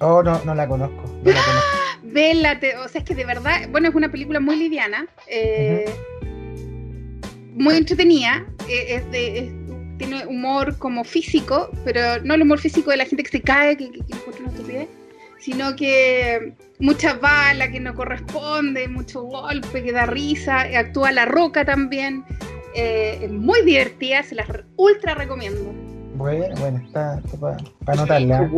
Oh, no, no la conozco. No la conozco. <gasps> Vela, te- o sea, es que de verdad, bueno, es una película muy liviana, eh, muy entretenida, eh, es de, es- tiene humor como físico, pero no el humor físico de la gente que se cae, que, que, que encuentra una estupidez, sino que muchas balas que no corresponde, mucho golpe que da risa, actúa La Roca también, eh, es muy divertida, se las ultra recomiendo. Bueno, bueno, está, para anotarla.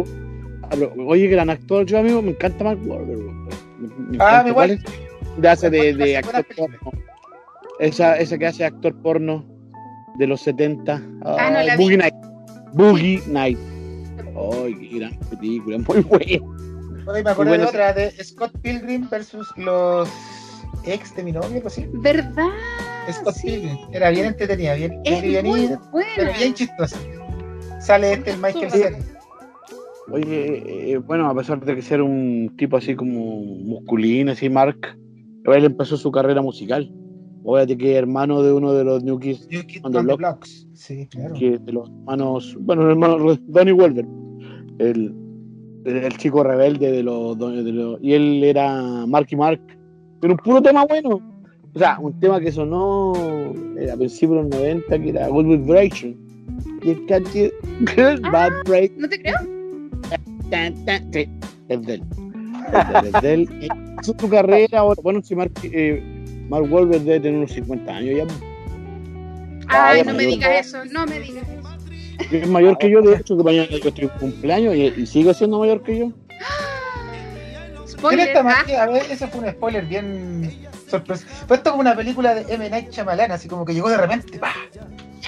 Oye, gran actor, yo amigo, me encanta Mark Wahlberg. Me, me Ah, encanta. igual. De hace de, de actor porno. Esa, esa que hace actor porno de los 70. Ah, no la vi. Boogie Night. Boogie Night. Ay, qué gran película, <laughs> muy buena. Me buena de otra, de Scott Pilgrim versus los ex de mi novio, algo así. ¿Verdad? Scott Sí. Pilgrim. Era bien entretenida, bien, Es bien, pero bien chistosa. Sale este el Michael. Cera. Oye, eh, bueno, a pesar de que ser un tipo así como musculín, así Mark, él empezó su carrera musical. Fíjate que es hermano de uno de los New Kids, New Kid On the Block. Blocks. Sí, claro. que de los hermanos, bueno, el hermano Donnie Welber, el, el, el chico rebelde de los, de los- y él era Marky Mark, pero un puro tema bueno. O sea, un tema que sonó eh, a principios de los 90, que era Good Vibration. You got your good Ah. vibration. ¿No te creo? Sí, es de él. Es de él, su carrera. Bueno, si Mark, eh, Mark Wahlberg debe tener unos 50 años ya. Ay, no me digas eso, no me digas eso. Es mayor que yo, de hecho, que mañana yo estoy cumpleaños y, y sigue siendo mayor que yo. ¿Quién Spoiler, ah? A ver, ese fue un spoiler bien sorpresivo. Fue esto como una película de M. Night Shyamalan, así como que llegó de repente. ¡pah!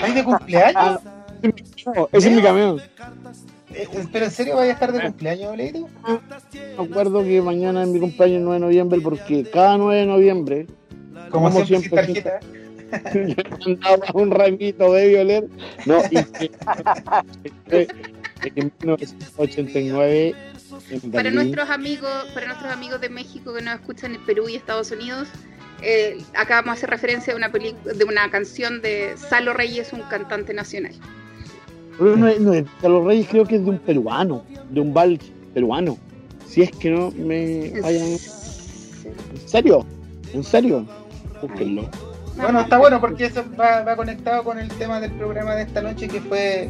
¿Ahí de cumpleaños? No, ese es mi camión. Eh, eh, ¿Pero en serio vaya a estar de cumpleaños, Leito? Me acuerdo que mañana es mi cumpleaños el 9 de noviembre porque cada 9 de noviembre, Como, Como siempre, tarjeta. <laughs> un ramito de violet. No, y que, <laughs> en 1989 en para nuestros amigos, para nuestros amigos de México que nos escuchan en Perú y Estados Unidos, eh, acá vamos a hacer referencia de una película, de una canción de Salo Reyes, un cantante nacional. Pero no no los Reyes, creo que es de un peruano, de un vals peruano. Si es que no me vayan. ¿En serio? ¿En serio? Búsquenlo. Bueno, está bueno porque eso va, va conectado con el tema del programa de esta noche que fue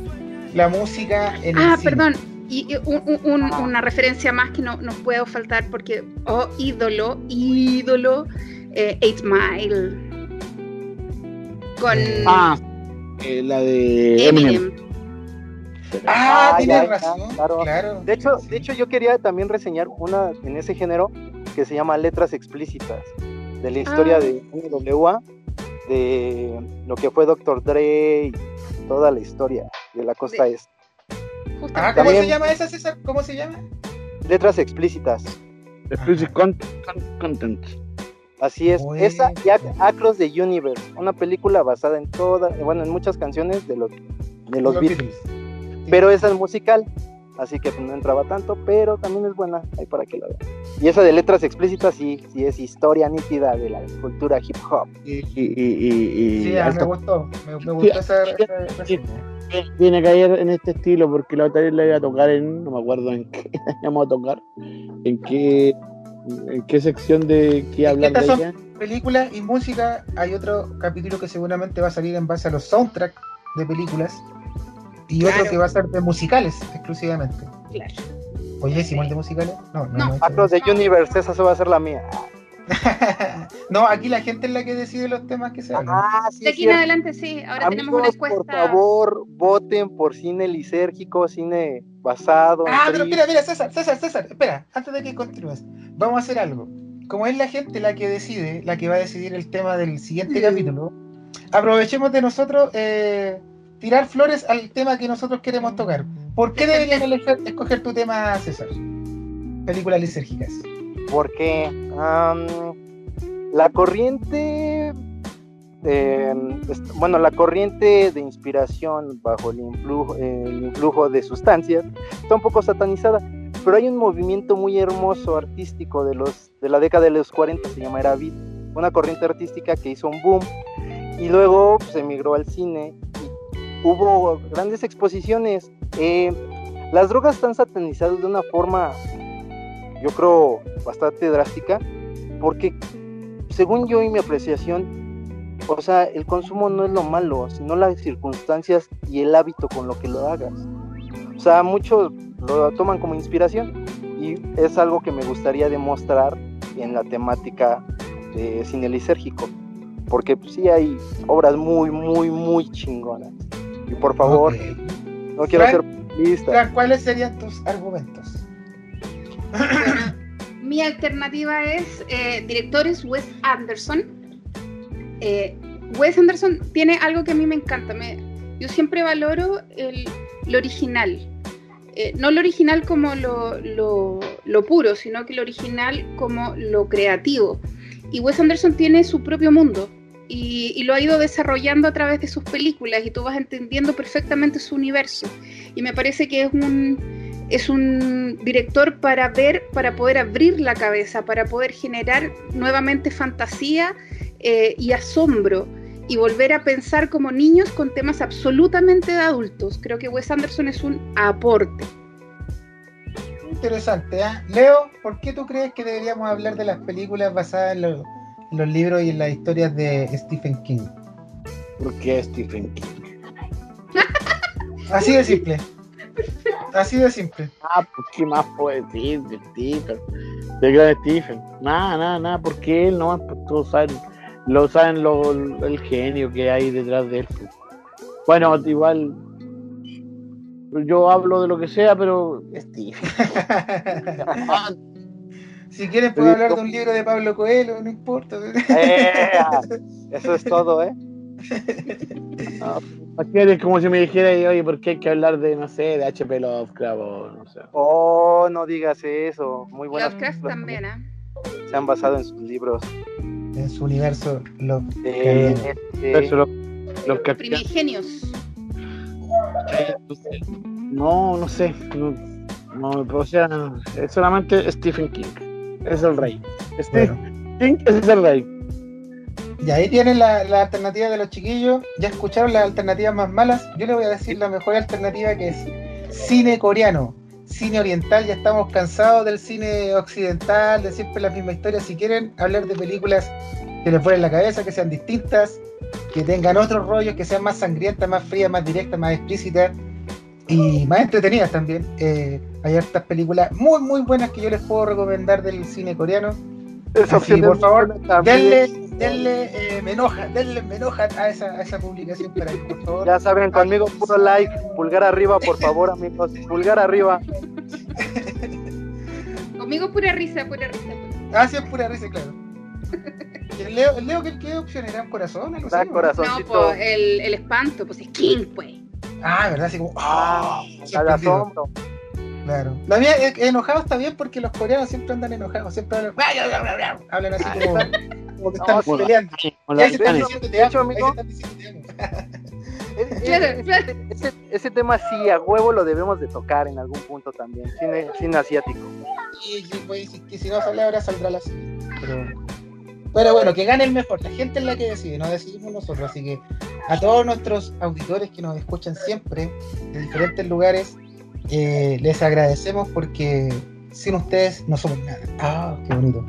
la música en el Ah, cine. perdón. Y un- un- un- una referencia más que no nos puedo faltar porque, oh, ídolo, ídolo, eh, Eight Mile. Con Ah, eh, la de Eminem. Eminem. Ah, Ah, tienes razón. claro. claro. De hecho, Sí. de hecho, yo quería también reseñar una en ese género que se llama Letras Explícitas, de la historia Ah. de NWA, de lo que fue Dr. Dre y toda la historia de la costa De- este. Ah. ¿cómo También- se llama esa, César? ¿Cómo se llama? Letras Explícitas. Explicit con- con- Content. Así es, esa y Ac- Across the Universe, una película basada en todas, bueno, en muchas canciones de los de los Beatles, pero esa es musical, así que pues, no entraba tanto, pero también es buena, ahí para que la vean. Y esa de letras explícitas sí, sí es historia nítida de la cultura hip hop. Y, y, y, y- Sí, y ah, me gustó. Me, me gustó esa, sí, esa reseña. viene a caer en este estilo porque la otra vez la iba a tocar en, no me acuerdo en qué <laughs> la íbamos a tocar, en qué, en qué sección de qué hablar de Estas son- ella. Películas y música. Hay otro capítulo que seguramente va a salir en base a los soundtracks de películas. Y otro que va a ser de musicales exclusivamente. Claro. Oye, ¿hicimos el de musicales? No, no. No. the Universe, esa se va a ser la mía. <laughs> no, aquí la gente es la que decide los temas que se hablan. Ah, sí, De aquí en adelante sí, ahora tenemos una Amigos, encuesta. por favor, voten por cine lisérgico, cine basado. en Ah, pero mira, mira, César, César, César, espera, antes de que continúes, vamos a hacer algo. Como es la gente la que decide, la que va a decidir el tema del siguiente capítulo, aprovechemos de nosotros eh, tirar flores al tema que nosotros queremos tocar. ¿Por qué deberían elegir- escoger tu tema, César? Películas lisérgicas. Porque la corriente est- bueno la corriente de inspiración bajo el influjo, de sustancias está un poco satanizada pero hay un movimiento muy hermoso artístico de los de la década de los 40 se llama Era Beat una corriente artística que hizo un boom y luego pues, emigró al cine y hubo grandes exposiciones. Eh, las drogas están satanizadas de una forma yo creo, bastante drástica, porque según yo y mi apreciación, o sea, el consumo no es lo malo, sino las circunstancias y el hábito con lo que lo hagas. O sea, muchos lo toman como inspiración y es algo que me gustaría demostrar en la temática de cine lisérgico, porque pues, sí hay obras muy, muy, muy chingonas. Y por favor, Ok. no quiero Frank, ser lista. Fran, ¿cuáles serían tus argumentos? <coughs> Mi alternativa es eh, directores Wes Anderson. Eh, Wes Anderson tiene algo que a mí me encanta. Me, yo siempre valoro el, lo original. Eh, no lo original como lo, lo, lo puro, sino que lo original como lo creativo. Y Wes Anderson tiene su propio mundo y, y, lo ha ido desarrollando a través de sus películas y tú vas entendiendo perfectamente su universo. Y me parece que es un, es un director para ver, para poder abrir la cabeza, para poder generar nuevamente fantasía eh, y asombro y volver a pensar como niños con temas absolutamente de adultos. Creo que Wes Anderson es un aporte. Interesante, ¿eh? Leo, ¿por qué tú crees que deberíamos hablar de las películas basadas en, lo, en los libros y en las historias de Stephen King? ¿Por qué Stephen King? Así de simple. Así de simple. Ah, pues qué más puede decir de Stephen. De gran Stephen. Nada, nada, nada, porque él no, pues todos saben, lo saben lo, el genio que hay detrás de él. pues. Bueno, igual yo hablo de lo que sea, pero Stephen. <laughs> si quieres puedo hablar de un libro de Pablo Coelho, no importa. Eh, eso es todo, ¿eh? <laughs> Aquí es como si me dijera, oye, ¿por qué hay que hablar de, no sé, de HP Lovecraft o no sé? Oh, no digas eso. Muy buenas Lovecraft también, ¿eh? Se han basado en sus libros. En su universo, lo Eh, este, Eso, lo- los Primigenios. No, no sé. No, no, o sea, es solamente Stephen King. Es el rey. Stephen King es el rey. Y ahí tienen la, la alternativa de los chiquillos. Ya escucharon las alternativas más malas. Yo les voy a decir la mejor alternativa que es cine coreano, cine oriental. Ya estamos cansados del cine occidental, de siempre la misma historia. Si quieren hablar de películas que les vuelen la cabeza, que sean distintas, que tengan otros rollos, que sean más sangrientas, más frías, más directas, más explícitas y más entretenidas también. Eh, hay hartas películas muy, muy buenas que yo les puedo recomendar del cine coreano. Así, por favor. Denle, denle, eh, me enoja, denle, me enoja a esa, a esa publicación para que, por favor. Ya saben, conmigo puro like, pulgar arriba, por favor, amigos, pulgar arriba. <laughs> Conmigo pura risa, pura risa. Ah, sí, es pura risa, claro. ¿Y <laughs> el Leo, el Leo ¿qué, qué opción era? ¿Un corazón? Algo Da así, ¿no? pues el, el espanto, pues es King, pues. Ah, ¿verdad? Así como, ah, Al asombro. Claro. La mía, eh, enojado está bien porque los coreanos siempre andan enojados, siempre hablan, hablan así como, como que están No, sí. peleando. Con Y la- ahí se están diciendo te de hecho, amo, ahí se amigo, están diciendo te amo. Claro, claro. Ese, ese tema sí, a huevo lo debemos de tocar en algún punto también. Cine, cine asiático. Y, y, pues, si- que si no sale ahora saldrá la pero bueno, que gane el mejor. La gente es la que decide, no decidimos nosotros. Así que a todos nuestros auditores que nos escuchan siempre de diferentes lugares, eh, les agradecemos porque sin ustedes no somos nada. Ah, qué bonito.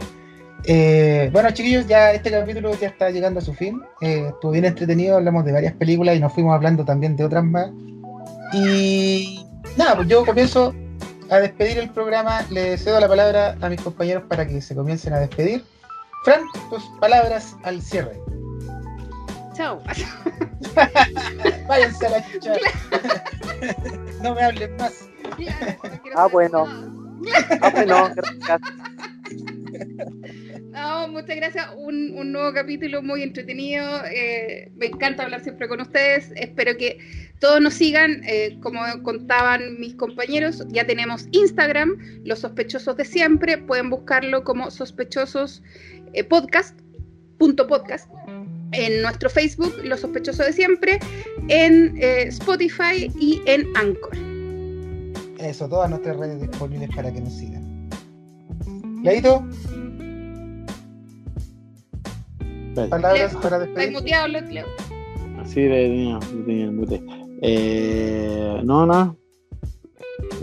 Eh, bueno, chiquillos, ya este capítulo ya está llegando a su fin. Eh, estuvo bien entretenido, hablamos de varias películas y nos fuimos hablando también de otras más. Y nada, pues yo comienzo a despedir el programa. Le cedo la palabra a mis compañeros para que se comiencen a despedir. Fran, tus palabras al cierre. Chao. <laughs> Váyanse a la chucha. <laughs> no me hablen más. Ah, bueno. Ah, bueno, gracias. <laughs> No, muchas gracias. Un, un nuevo capítulo muy entretenido. Eh, me encanta hablar siempre con ustedes. Espero que todos nos sigan. Eh, como contaban mis compañeros, ya tenemos Instagram, Los Sospechosos de Siempre. Pueden buscarlo como Sospechosos eh, Podcast, punto podcast. En nuestro Facebook, Los Sospechosos de Siempre. En eh, Spotify y en Anchor. Eso, todas nuestras redes disponibles para que nos sigan. Leito, palabras Leo, para ¿Estás despedir. muteado, Leo? Así de tenía, lo tenía el mute. Eh, no, no.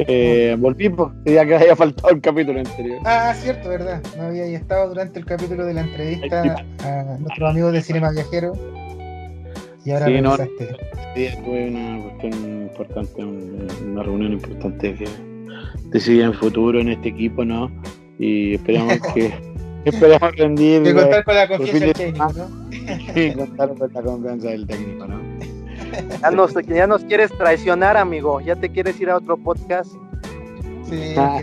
Eh, volví, pues, ya que había faltado el capítulo anterior. Ah, cierto, verdad. No había estado durante el capítulo de la entrevista a nuestros amigos de Cinema Viajero. Y ahora Sí, no. Sí, tuve una cuestión importante, un- una reunión importante que decidí en futuro en este equipo, ¿no? Y esperamos <laughs> que esperamos rendir De contar con la confianza del de técnico, <laughs> contar con la confianza del técnico, ¿no? <laughs> Ya nos, ya nos quieres traicionar, amigo. Ya te quieres ir a otro podcast. Sí, Ah.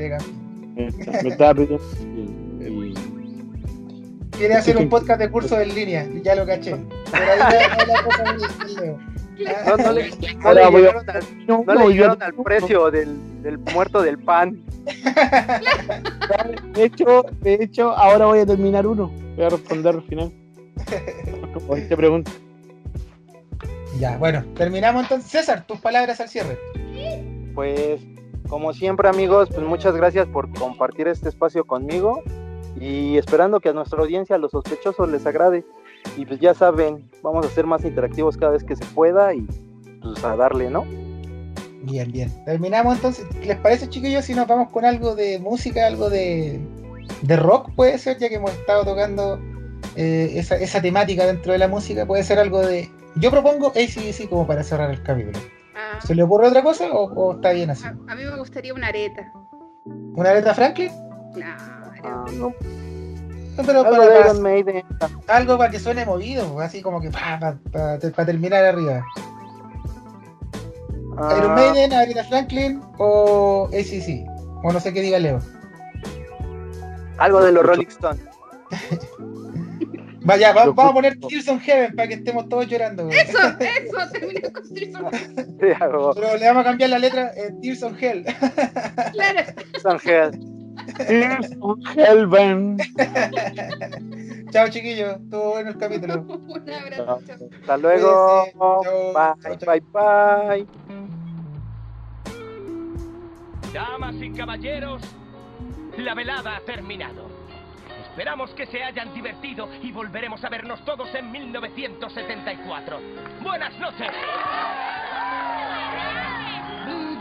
quiere hacer un podcast de curso en línea, ya lo caché. Pero ahí la- ahí la cosa. No, no le, no le llegaron al, No, no le yo- llegaron al precio del, del muerto del pan. De hecho, de hecho, ahora voy a terminar uno. Voy a responder al final. <laughs> Como te pregunto. Ya, bueno, terminamos entonces. César, tus palabras al cierre. Pues, como siempre, amigos, pues muchas gracias por compartir este espacio conmigo y esperando que a nuestra audiencia, a los sospechosos, les agrade. Y pues ya saben, vamos a ser más interactivos cada vez que se pueda y pues a darle, ¿no? Bien, bien. Terminamos entonces. ¿Les parece, chiquillos, si nos vamos con algo de música, algo de, de rock, puede ser, ya que hemos estado tocando eh, esa, esa temática dentro de la música? Puede ser algo de. Yo propongo ACDC como para cerrar el capítulo. Ah, ¿Se le ocurre otra cosa o, o está bien así? a, a mí me gustaría una areta. ¿Una letra Franklin? Claro. Ah, no, No, pero algo para, de para- Iron Maiden. algo para que suene movido, pues, así como que para terminar arriba. Ah, Iron Maiden, Aretha Franklin o ACC. O no sé qué diga Leo. Algo de los Rolling Stones. <laughs> Vaya, va- vamos a poner Tears on Heaven para que estemos todos llorando. güey. Eso, eso, terminé con Tears on- algo. <laughs> Pero le vamos a cambiar la letra eh, Tears on Hell. Claro. Ángel. Hellbent. <laughs> Chao, chiquillos. Estuvo bueno el capítulo. <laughs> Un abrazo. chao. Hasta luego. Chao, Bye, chao, bye, bye. Damas y caballeros, la velada ha terminado. Esperamos que se hayan divertido y volveremos a vernos todos en 1974. Buenas noches. Blue